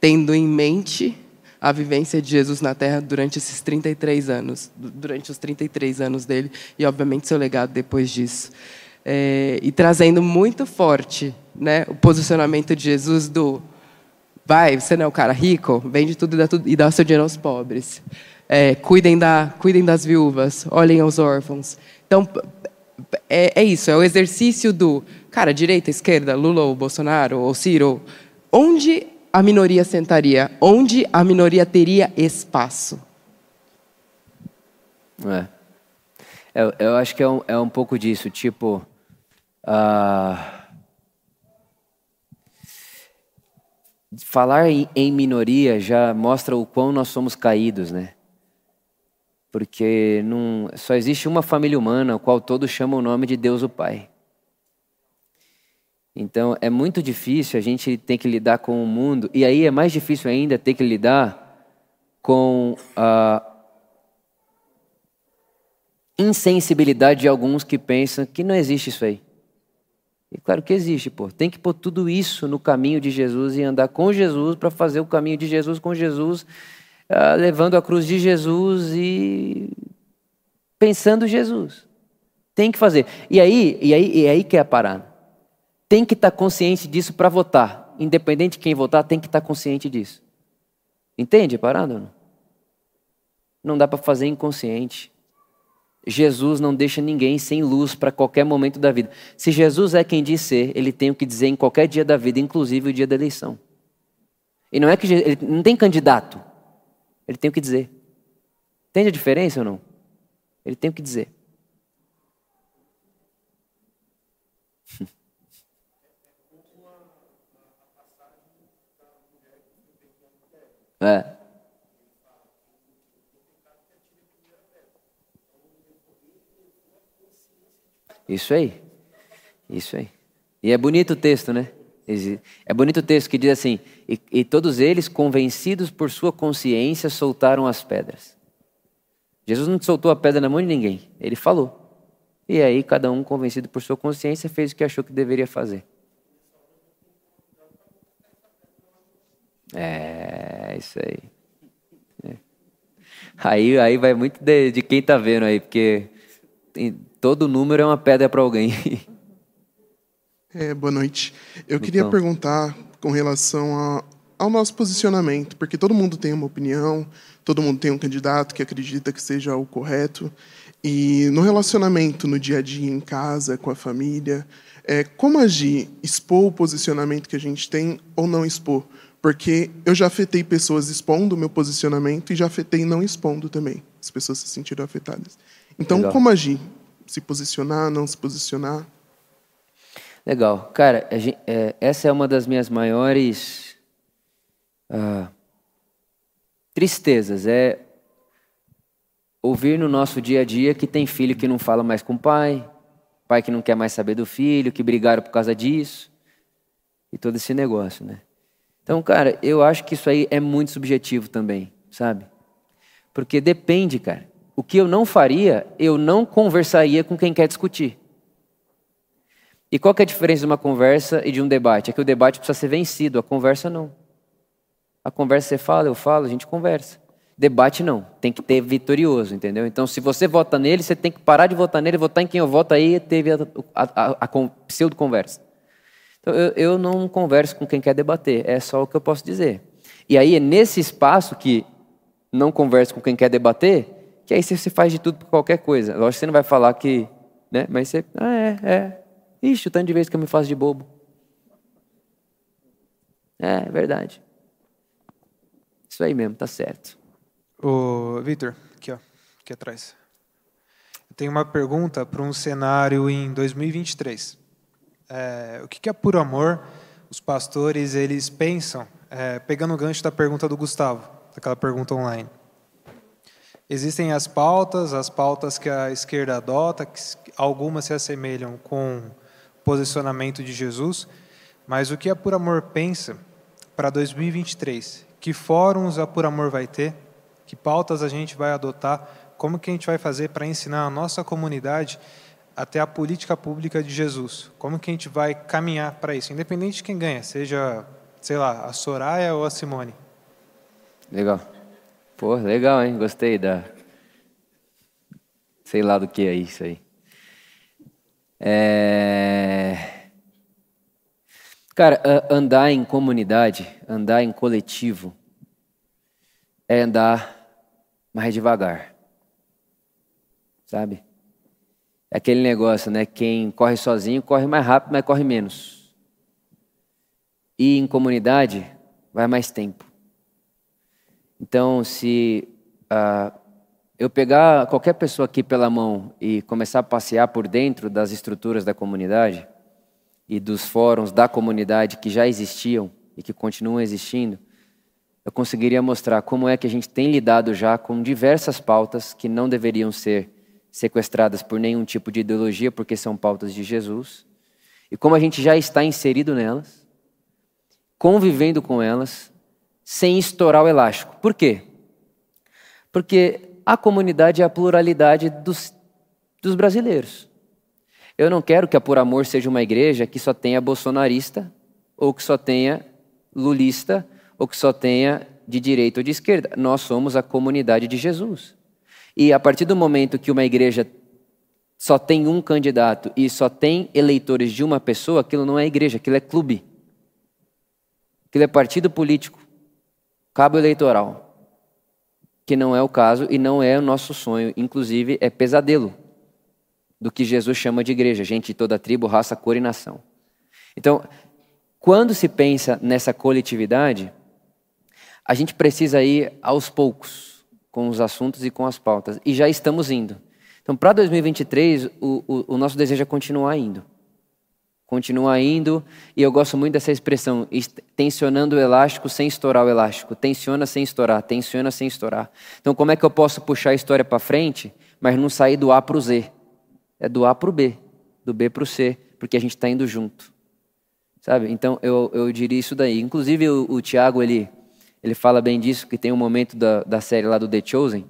tendo em mente a vivência de Jesus na Terra durante esses 33 anos, durante os 33 anos dele e obviamente seu legado depois disso. É, e trazendo muito forte, né, o posicionamento de Jesus do vai, você não é o cara rico, vende tudo e dá, tudo, e dá o seu dinheiro aos pobres é, cuidem, da, cuidem das viúvas, olhem aos órfãos. Então, é, é, isso, é o exercício do, cara, direita, esquerda, Lula ou Bolsonaro ou Ciro, onde a minoria sentaria, onde a minoria teria espaço. É. Eu, eu acho que é um, é um pouco disso, tipo. Uh... falar em, em minoria já mostra o quão nós somos caídos, né? Porque não, só existe uma família humana, a qual todos chamam o nome de Deus o Pai. Então é muito difícil a gente ter que lidar com o mundo, e aí é mais difícil ainda ter que lidar com a insensibilidade de alguns que pensam que não existe isso aí. E claro que existe, pô. Tem que pôr tudo isso no caminho de Jesus e andar com Jesus para fazer o caminho de Jesus com Jesus, uh, levando a cruz de Jesus e pensando Jesus. Tem que fazer. E aí, e aí, e aí que é a parada. Tem que estar tá consciente disso para votar. Independente de quem votar, tem que estar tá consciente disso. Entende a parada? Não, não dá para fazer inconsciente. Jesus não deixa ninguém sem luz para qualquer momento da vida. Se Jesus é quem diz ser, ele tem o que dizer em qualquer dia da vida, inclusive o dia da eleição. E não é que ele não tem candidato, ele tem o que dizer. Entende a diferença ou não? Ele tem o que dizer. É. Isso aí. Isso aí. E é bonito o texto, né? É bonito o texto que diz assim: e, e, todos eles, convencidos por sua consciência, soltaram as pedras. Jesus não soltou a pedra na mão de ninguém, ele falou. E aí, cada um, convencido por sua consciência, fez o que achou que deveria fazer. É, isso aí. É. Aí, aí vai muito de, de quem está vendo aí, porque Todo número é uma pedra para alguém. É, boa noite. Eu então. queria perguntar com relação a, ao nosso posicionamento, porque todo mundo tem uma opinião, todo mundo tem um candidato que acredita que seja o correto. E no relacionamento, no dia a dia, em casa, com a família, é, como agir? Expor o posicionamento que a gente tem ou não expor? Porque eu já afetei pessoas expondo o meu posicionamento e já afetei não expondo também. As pessoas se sentiram afetadas. Então, Legal. como agir? se posicionar, não se posicionar? Legal. Cara, gente, é, essa é uma das minhas maiores ah, tristezas. É ouvir no nosso dia a dia que tem filho que não fala mais com o pai, pai que não quer mais saber do filho, que brigaram por causa disso. E todo esse negócio, né? Então, cara, eu acho que isso aí é muito subjetivo também, sabe? Porque depende, cara. O que eu não faria, eu não conversaria com quem quer discutir. E qual é a diferença de uma conversa e de um debate? É que o debate precisa ser vencido, a conversa não. A conversa você fala, eu falo, a gente conversa. Debate não, tem que ter vitorioso, entendeu? Então, se você vota nele, você tem que parar de votar nele, votar em quem eu voto, aí teve a, a, a, a pseudo-conversa. Então, eu, eu não converso com quem quer debater, é só o que eu posso dizer. E aí, é nesse espaço que não converso com quem quer debater, que aí você faz de tudo por qualquer coisa. Lógico que você não vai falar que, né? Mas você, ah, é, é. Ixi, o tanto de vezes que eu me faço de bobo. É, é verdade. Isso aí mesmo, tá certo. Ô, Vitor, aqui, ó, aqui atrás. Eu tenho uma pergunta para um cenário em 2023. É, o que, é por amor? Os pastores eles pensam, é, pegando o gancho da pergunta do Gustavo, daquela pergunta online. Existem as pautas, as pautas que a esquerda adota, que algumas se assemelham com posicionamento de Jesus, mas o que a Por Amor pensa para 2023? Que fóruns a Por Amor vai ter? Que pautas a gente vai adotar? Como que a gente vai fazer para ensinar a nossa comunidade até a política pública de Jesus? Como que a gente vai caminhar para isso? Independente de quem ganha, seja, sei lá, a Soraya ou a Simone. Legal. Pô, legal, hein? Gostei da. Sei lá do que é isso aí. É... Cara, andar em comunidade, andar em coletivo, é andar mais devagar. Sabe? É aquele negócio, né? Quem corre sozinho corre mais rápido, mas corre menos. E em comunidade, vai mais tempo. Então, se uh, eu pegar qualquer pessoa aqui pela mão e começar a passear por dentro das estruturas da comunidade e dos fóruns da comunidade que já existiam e que continuam existindo, eu conseguiria mostrar como é que a gente tem lidado já com diversas pautas que não deveriam ser sequestradas por nenhum tipo de ideologia, porque são pautas de Jesus, e como a gente já está inserido nelas, convivendo com elas, sem estourar o elástico. Por quê? Porque a comunidade é a pluralidade dos, dos brasileiros. Eu não quero que a Por Amor seja uma igreja que só tenha bolsonarista, ou que só tenha lulista, ou que só tenha de direita ou de esquerda. Nós somos a comunidade de Jesus. E a partir do momento que uma igreja só tem um candidato e só tem eleitores de uma pessoa, aquilo não é igreja, aquilo é clube. Aquilo é partido político, cabo eleitoral. Que não é o caso e não é o nosso sonho, inclusive é pesadelo do que Jesus chama de igreja, gente de toda tribo, raça, cor e nação. Então, quando se pensa nessa coletividade, a gente precisa ir aos poucos com os assuntos e com as pautas. E já estamos indo. Então, para 2023, o, o, o, nosso desejo é continuar indo. Continuar indo, e eu gosto muito dessa expressão, tensionando o elástico sem estourar o elástico. Tensiona sem estourar, tensiona sem estourar. Então, como é que eu posso puxar a história para frente, mas não sair do A para o Z? É do A para o B, do B para o C, porque a gente está indo junto. Sabe? Então, eu, eu diria isso daí. Inclusive, o, o Tiago, ele, ele fala bem disso, que tem um momento da, da série lá do The Chosen,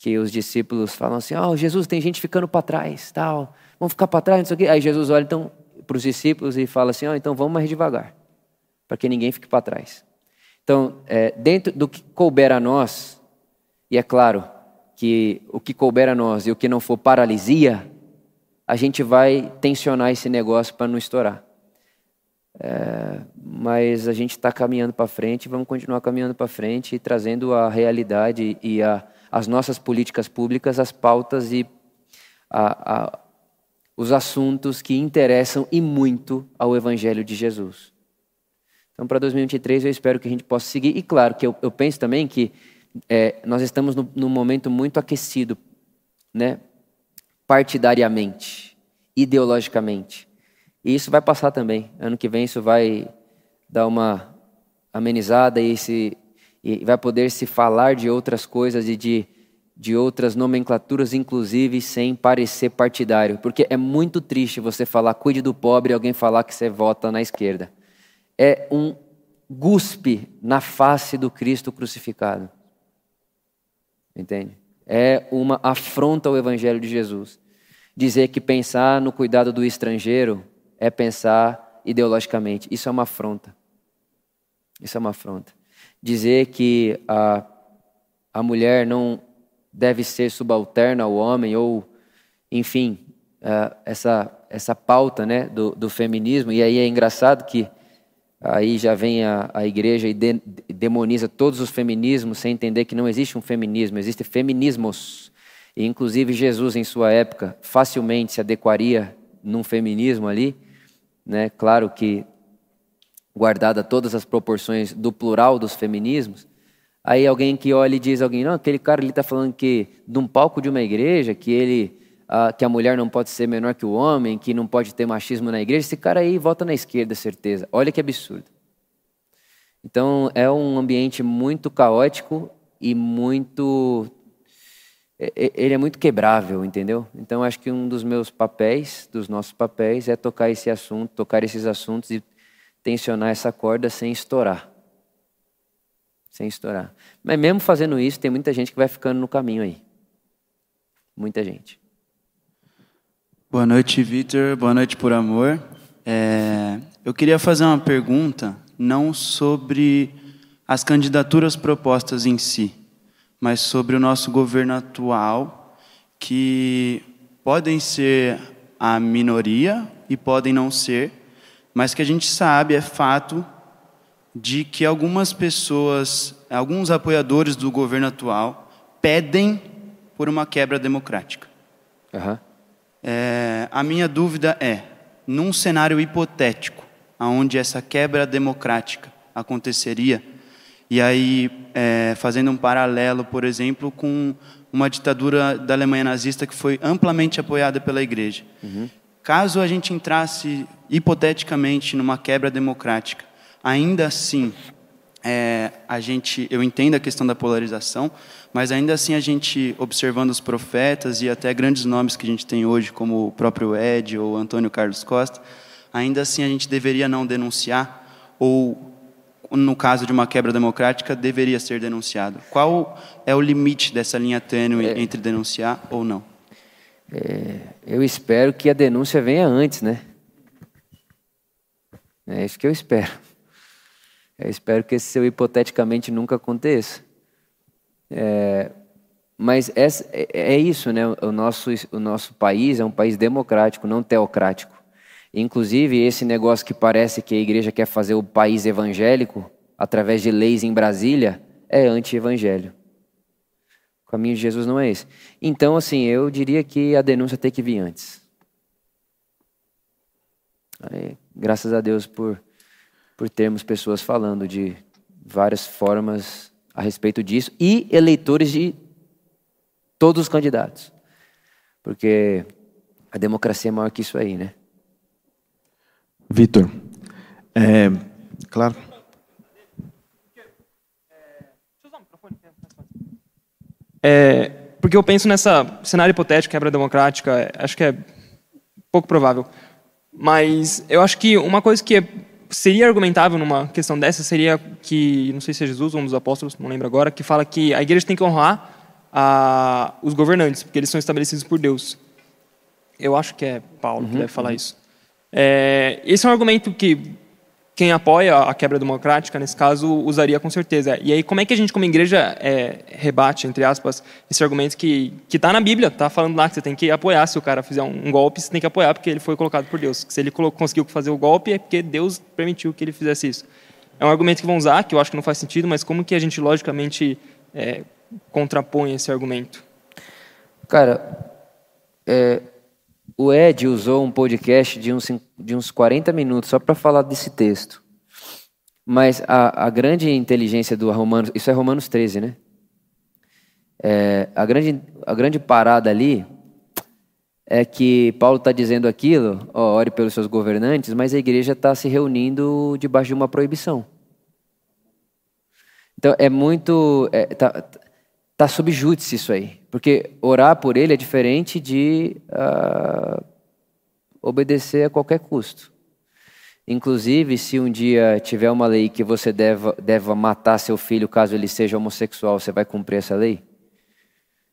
que os discípulos falam assim, oh, Jesus, tem gente ficando para trás, tal, vamos ficar para trás, não sei o quê. Aí Jesus olha então para os discípulos e fala assim, oh, então vamos mais devagar, para que ninguém fique para trás. Então, é, dentro do que couber a nós, e é claro que o que couber a nós e o que não for paralisia, a gente vai tensionar esse negócio para não estourar. É, mas a gente está caminhando para frente, vamos continuar caminhando para frente e trazendo a realidade e a, as nossas políticas públicas, as pautas e a, a, os assuntos que interessam e muito ao Evangelho de Jesus. Então, para 2023, eu espero que a gente possa seguir. E claro que eu, eu penso também que é, nós estamos no, num momento muito aquecido, né? partidariamente, ideologicamente. E isso vai passar também. Ano que vem isso vai dar uma amenizada e, se, e vai poder se falar de outras coisas e de, de outras nomenclaturas, inclusive sem parecer partidário. Porque é muito triste você falar cuide do pobre e alguém falar que você vota na esquerda. É um guspe na face do Cristo crucificado. Entende? É uma afronta ao Evangelho de Jesus. Dizer que pensar no cuidado do estrangeiro é pensar ideologicamente. Isso é uma afronta. Isso é uma afronta. Dizer que a, a mulher não deve ser subalterna ao homem, ou, enfim, uh, essa, essa pauta né, do, do feminismo. E aí é engraçado que aí já vem a, a igreja e de, demoniza todos os feminismos sem entender que não existe um feminismo, existe feminismos. E, inclusive, Jesus, em sua época, facilmente se adequaria num feminismo ali, né? Claro que guardada todas as proporções do plural dos feminismos. Aí alguém que olha e diz alguém, não, aquele cara ele está falando que de um palco de uma igreja que ele ah, que a mulher não pode ser menor que o homem, que não pode ter machismo na igreja. Esse cara aí vota na esquerda, certeza. Olha que absurdo. Então é um ambiente muito caótico e muito ele é muito quebrável, entendeu? Então acho que um dos meus papéis, dos nossos papéis, é tocar esse assunto, tocar esses assuntos e tensionar essa corda sem estourar. Sem estourar. Mas mesmo fazendo isso, tem muita gente que vai ficando no caminho aí. Muita gente. Boa noite, Vitor. Boa noite, por amor. É, eu queria fazer uma pergunta, não sobre as candidaturas propostas em si, mas sobre o nosso governo atual, que podem ser a minoria e podem não ser, mas que a gente sabe, é fato, de que algumas pessoas, alguns apoiadores do governo atual, pedem por uma quebra democrática. Uhum. É, a minha dúvida é, num cenário hipotético, onde essa quebra democrática aconteceria, e aí, é, fazendo um paralelo, por exemplo, com uma ditadura da Alemanha nazista que foi amplamente apoiada pela igreja. Uhum. Caso a gente entrasse, hipoteticamente, numa quebra democrática, ainda assim, é, a gente, eu entendo a questão da polarização, mas ainda assim a gente, observando os profetas e até grandes nomes que a gente tem hoje, como o próprio Ed ou Antônio Carlos Costa, ainda assim a gente deveria não denunciar ou no caso de uma quebra democrática, deveria ser denunciado. Qual é o limite dessa linha tênue é, entre denunciar ou não? É, eu espero que a denúncia venha antes, né? É isso que eu espero. Eu espero que esse seu hipoteticamente nunca aconteça. É, mas é, é isso, né? O nosso, o nosso país é um país democrático, não teocrático. Inclusive, esse negócio que parece que a igreja quer fazer o país evangélico, através de leis em Brasília, é anti-evangelho. O caminho de Jesus não é esse. Então, assim, eu diria que a denúncia tem que vir antes. Aí, graças a Deus por, por termos pessoas falando de várias formas a respeito disso e eleitores de todos os candidatos. Porque a democracia é maior que isso aí, né? Vitor, é, claro. É, porque eu penso nessa cenário hipotético, quebra democrática, acho que é pouco provável. Mas eu acho que uma coisa que seria argumentável numa questão dessa seria que, não sei se é Jesus ou um dos apóstolos, não lembro agora, que fala que a igreja tem que honrar a, os governantes, porque eles são estabelecidos por Deus. Eu acho que é Paulo uhum, que deve falar uhum. isso. É, esse é um argumento que quem apoia a quebra democrática, nesse caso, usaria com certeza. E aí, como é que a gente, como igreja, é, rebate, entre aspas, esse argumento que está na Bíblia, está falando lá que você tem que apoiar, se o cara fizer um, um, golpe, você tem que apoiar porque ele foi colocado por Deus. Se ele conseguiu fazer o golpe, é porque Deus permitiu que ele fizesse isso. É um argumento que vão usar, que eu acho que não faz sentido, mas como que a gente, logicamente, é, contrapõe esse argumento? Cara, é, o Ed usou um podcast de uns, de uns 40 minutos só para falar desse texto. Mas a, a, grande inteligência do Romanos, isso é Romanos 13, né? É, a, grande, a grande parada ali é que Paulo está dizendo aquilo, ó, ore pelos seus governantes, mas a igreja está se reunindo debaixo de uma proibição. Então é muito. É, tá, tá sob júdice isso aí. Porque orar por ele é diferente de uh, obedecer a qualquer custo. Inclusive, se um dia tiver uma lei que você deva, deva matar seu filho caso ele seja homossexual, você vai cumprir essa lei?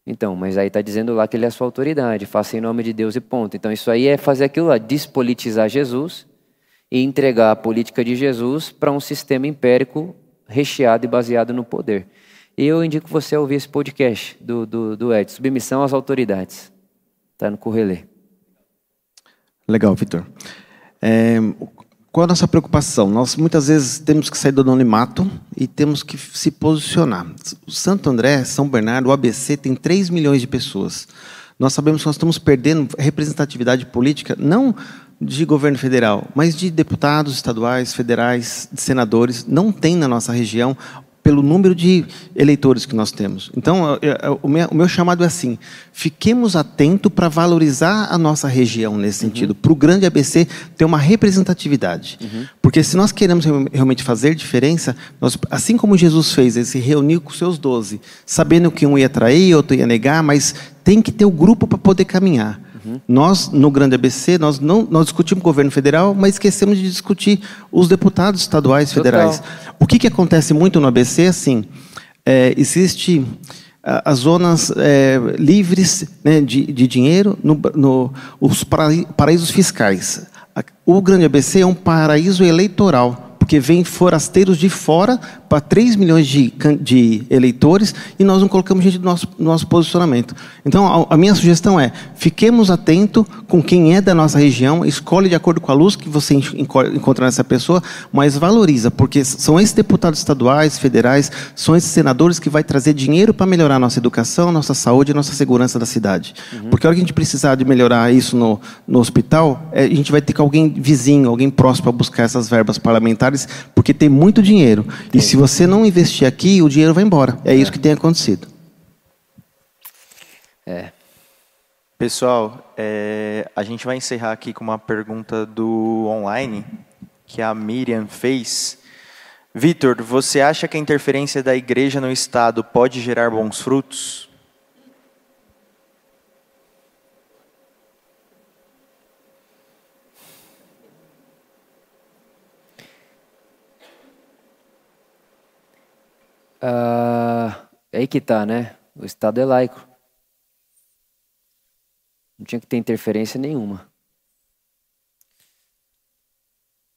Então, mas aí está dizendo lá que ele é sua autoridade, faça em nome de Deus e ponto. Então, isso aí é fazer aquilo lá, despolitizar Jesus e entregar a política de Jesus para um sistema empérico recheado e baseado no poder eu indico você a ouvir esse podcast do, do, do Ed, Submissão às Autoridades. Está no Correlê. Legal, Vitor. É, qual a nossa preocupação? Nós muitas vezes temos que sair do anonimato e temos que se posicionar. O Santo André, São Bernardo, o ABC tem 3 milhões de pessoas. Nós sabemos que nós estamos perdendo representatividade política, não de governo federal, mas de deputados estaduais, federais, de senadores. Não tem na nossa região pelo número de eleitores que nós temos. Então, o meu chamado é assim: fiquemos atentos para valorizar a nossa região nesse uhum. sentido, para o grande ABC ter uma representatividade. Uhum. Porque se nós queremos realmente fazer diferença, nós, assim como Jesus fez, ele se reuniu com seus doze, sabendo que um ia trair, outro ia negar, mas tem que ter o grupo para poder caminhar. Uhum. Nós, no Grande ABC, nós, não, nós discutimos o governo federal, mas esquecemos de discutir os deputados estaduais federais. Total. O que, que acontece muito no ABC, assim, é, existe as zonas é, livres né, de, de, dinheiro, no, no, os paraísos fiscais. O Grande ABC é um paraíso eleitoral porque vem forasteiros de fora para 3 milhões de, de, eleitores e nós não colocamos gente do nosso, do nosso posicionamento. Então, a, a, minha sugestão é, fiquemos atentos com quem é da nossa região, escolhe de acordo com a luz que você encontra nessa pessoa, mas valoriza, porque são esses deputados estaduais, federais, são esses senadores que vai trazer dinheiro para melhorar a nossa educação, nossa saúde e nossa segurança da cidade. Uhum. Porque a hora que a gente precisar de melhorar isso no, no hospital, é, a gente vai ter que alguém vizinho, alguém próximo para buscar essas verbas parlamentares porque tem muito dinheiro. E se você não investir aqui, o dinheiro vai embora. É, isso que tem acontecido. É. Pessoal, é, a gente vai encerrar aqui com uma pergunta do online que a Miriam fez. Vitor, você acha que a interferência da igreja no Estado pode gerar bons frutos? É aí que tá, né? O Estado é laico. Não tinha que ter interferência nenhuma.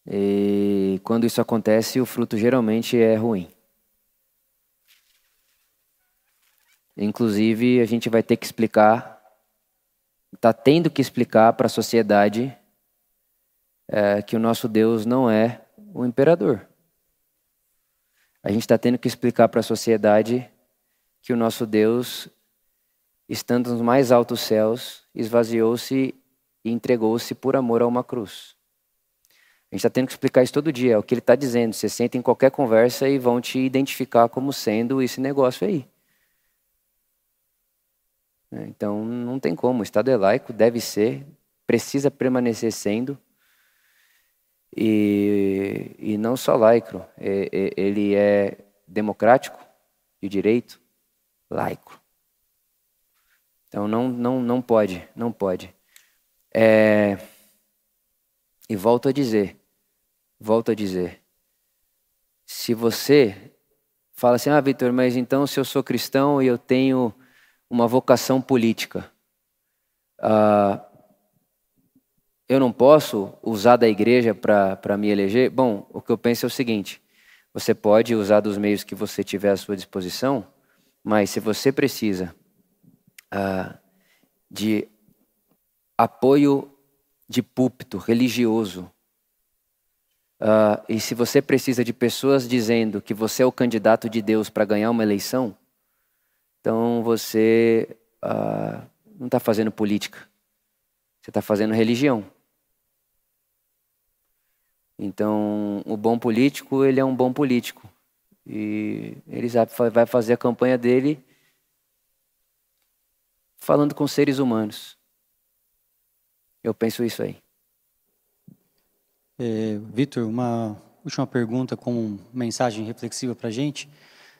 E quando isso acontece, o fruto geralmente é ruim. Inclusive, a gente vai ter que explicar, está tendo que explicar para a sociedade é, que o nosso Deus não é o imperador. A gente está tendo que explicar para a sociedade que o nosso Deus, estando nos mais altos céus, esvaziou-se e entregou-se por amor a uma cruz. A gente está tendo que explicar isso todo dia, é o que ele está dizendo. Você senta em qualquer conversa e vão te identificar como sendo esse negócio aí. É, então não tem como, o Estado é laico, deve ser, precisa permanecer sendo. E, e não só laico, é, é, ele é democrático, de direito, laico. Então não, não, não pode, não pode. É, e volto a dizer, volto a dizer, se você fala assim, ah, Vitor, mas então se eu sou cristão e eu tenho uma vocação política, ah, eu não posso usar da igreja para me eleger? Bom, o que eu penso é o seguinte: você pode usar dos meios que você tiver à sua disposição, mas se você precisa ah, de apoio de púlpito religioso, ah, e se você precisa de pessoas dizendo que você é o candidato de Deus para ganhar uma eleição, então você ah, não está fazendo política, você está fazendo religião. Então, o bom político, ele é um bom político. E ele vai fazer a campanha dele falando com seres humanos. Eu penso isso aí. É, Vitor, uma última pergunta com mensagem reflexiva para a gente.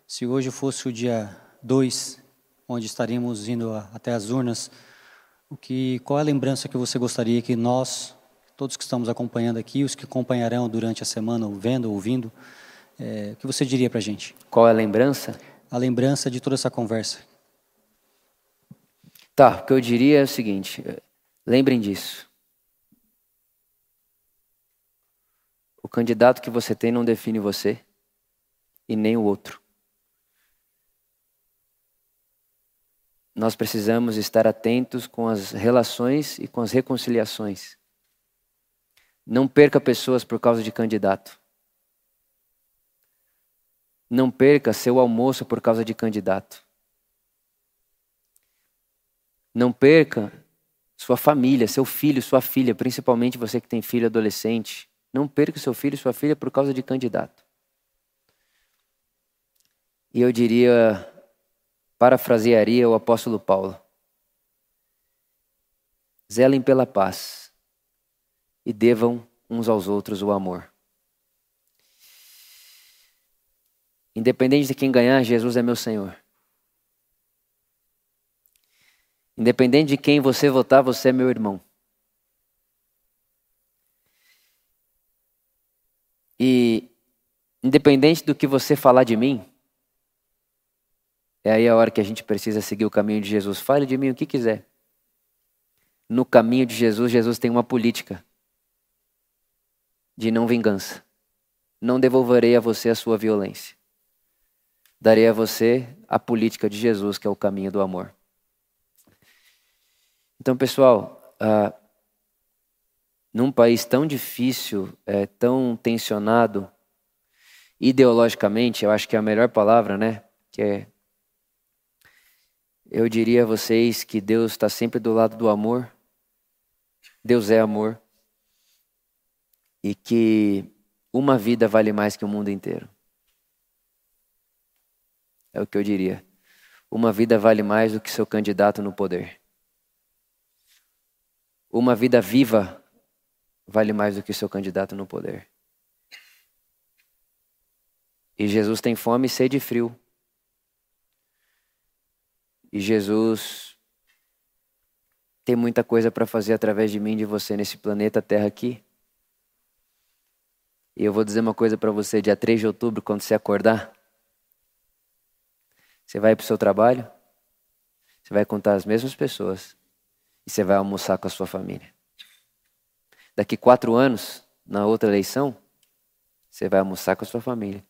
Se hoje fosse o dia 2, onde estaríamos indo até as urnas, o que, qual é a lembrança que você gostaria que nós, todos que estamos acompanhando aqui, os que acompanharão durante a semana, vendo, ouvindo, é, o que você diria para a gente? Qual é a lembrança? A lembrança de toda essa conversa. Tá, o que eu diria é o seguinte: lembrem disso. O candidato que você tem não define você e nem o outro. Nós precisamos estar atentos com as relações e com as reconciliações. Não perca pessoas por causa de candidato. Não perca seu almoço por causa de candidato. Não perca sua família, seu filho, sua filha, principalmente você que tem filho adolescente. Não perca seu filho sua filha por causa de candidato. E eu diria, parafrasearia o apóstolo Paulo: zelem pela paz e devam uns aos outros o amor. Independente de quem ganhar, Jesus é meu Senhor. Independente de quem você votar, você é meu irmão. E independente do que você falar de mim, é aí a hora que a gente precisa seguir o caminho de Jesus. Fale de mim o que quiser. No caminho de Jesus, Jesus tem uma política de não vingança. Não devolverei a você a sua violência. Darei a você a política de Jesus, que é o caminho do amor. Então, pessoal, uh, num país tão difícil, é, tão tensionado, ideologicamente, eu acho que é a melhor palavra, né? Que é, eu diria a vocês que Deus está sempre do lado do amor. Deus é amor e que uma vida vale mais que o mundo inteiro. É o que eu diria. Uma vida vale mais do que seu candidato no poder. Uma vida viva vale mais do que seu candidato no poder. E Jesus tem fome, sede e frio. E Jesus tem muita coisa para fazer através de mim, de você, nesse planeta Terra aqui. E eu vou dizer uma coisa para você: dia 3 de outubro, quando você acordar, você vai para o seu trabalho, você vai contar as mesmas pessoas e você vai almoçar com a sua família. Daqui quatro anos, na outra eleição, você vai almoçar com a sua família.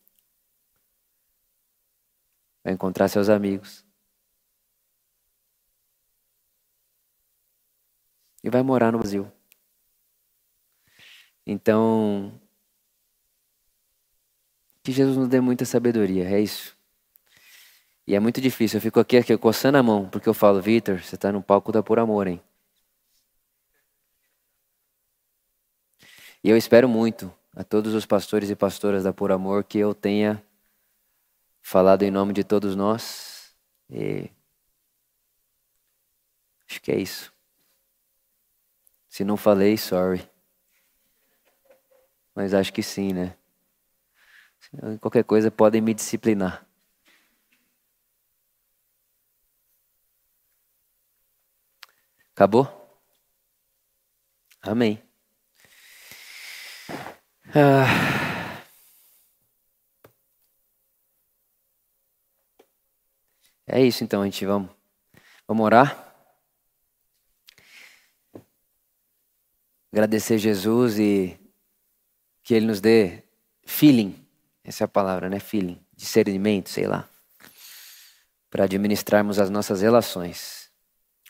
Vai encontrar seus amigos. E vai morar no Brasil. Então, que Jesus nos dê muita sabedoria, é isso. E é muito difícil, eu fico aqui, aqui coçando a mão, porque eu falo, Vitor, você está no palco da Por Amor, hein? E eu espero muito a todos os pastores e pastoras da Por Amor que eu tenha falado em nome de todos nós. E acho que é isso. Se não falei, sorry. Mas acho que sim, né? Qualquer coisa podem me disciplinar. Acabou? Amém. Ah. É isso então, a gente vamos, vamos orar. Agradecer Jesus e que Ele nos dê feeling, essa é a palavra, né? Feeling, discernimento, sei lá, para administrarmos as nossas relações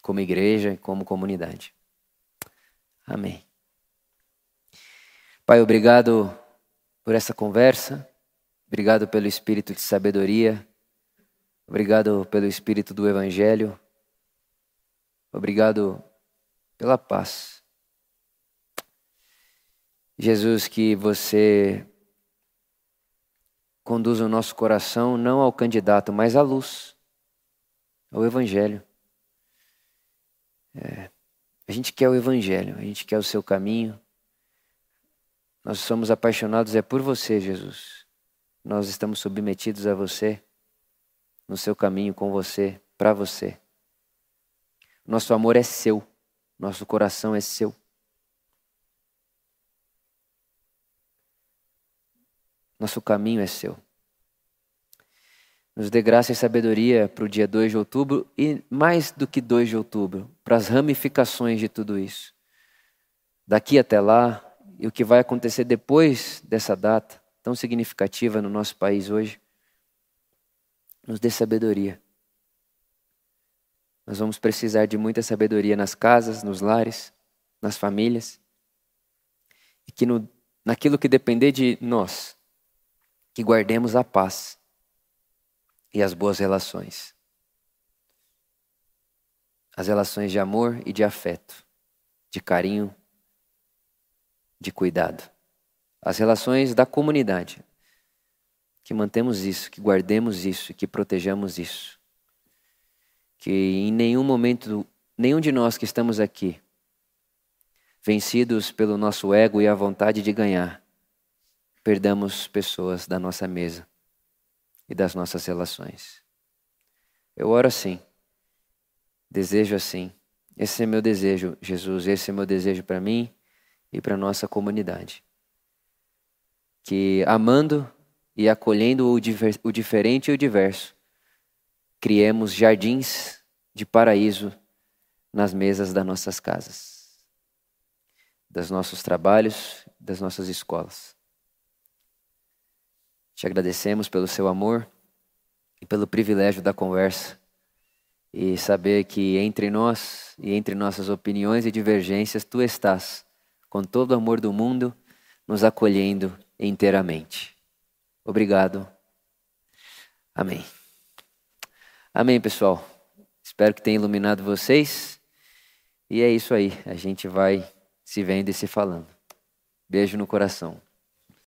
como igreja e como comunidade. Amém. Pai, obrigado por essa conversa, obrigado pelo espírito de sabedoria, obrigado pelo espírito do Evangelho, obrigado pela paz. Jesus, que você conduza o nosso coração não ao candidato, mas à luz, ao Evangelho. É, a gente quer o Evangelho, a gente quer o seu caminho. Nós somos apaixonados é por você, Jesus. Nós estamos submetidos a você, no seu caminho com você, para você. Nosso amor é seu, nosso coração é seu. Nosso caminho é seu. Nos dê graça e sabedoria para o dia 2 de outubro e mais do que 2 de outubro, para as ramificações de tudo isso. Daqui até lá e o que vai acontecer depois dessa data tão significativa no nosso país hoje. Nos dê sabedoria. Nós vamos precisar de muita sabedoria nas casas, nos lares, nas famílias. E que no, naquilo que depender de nós, que guardemos a paz e as boas relações. As relações de amor e de afeto, de carinho, de cuidado. As relações da comunidade. Que mantemos isso, que guardemos isso, que protejamos isso. Que em nenhum momento, nenhum de nós que estamos aqui, vencidos pelo nosso ego e a vontade de ganhar, perdamos pessoas da nossa mesa e das nossas relações. Eu oro assim, desejo assim. Esse é meu desejo, Jesus, esse é meu desejo para mim e para nossa comunidade. Que amando e acolhendo o, diver, o diferente e o diverso, criemos jardins de paraíso nas mesas das nossas casas, dos nossos trabalhos, das nossas escolas. Te agradecemos pelo seu amor e pelo privilégio da conversa e saber que entre nós e entre nossas opiniões e divergências tu estás com todo o amor do mundo nos acolhendo inteiramente. Obrigado. Amém. Amém, pessoal. Espero que tenha iluminado vocês. E é isso aí. A gente vai se vendo e se falando. Beijo no coração.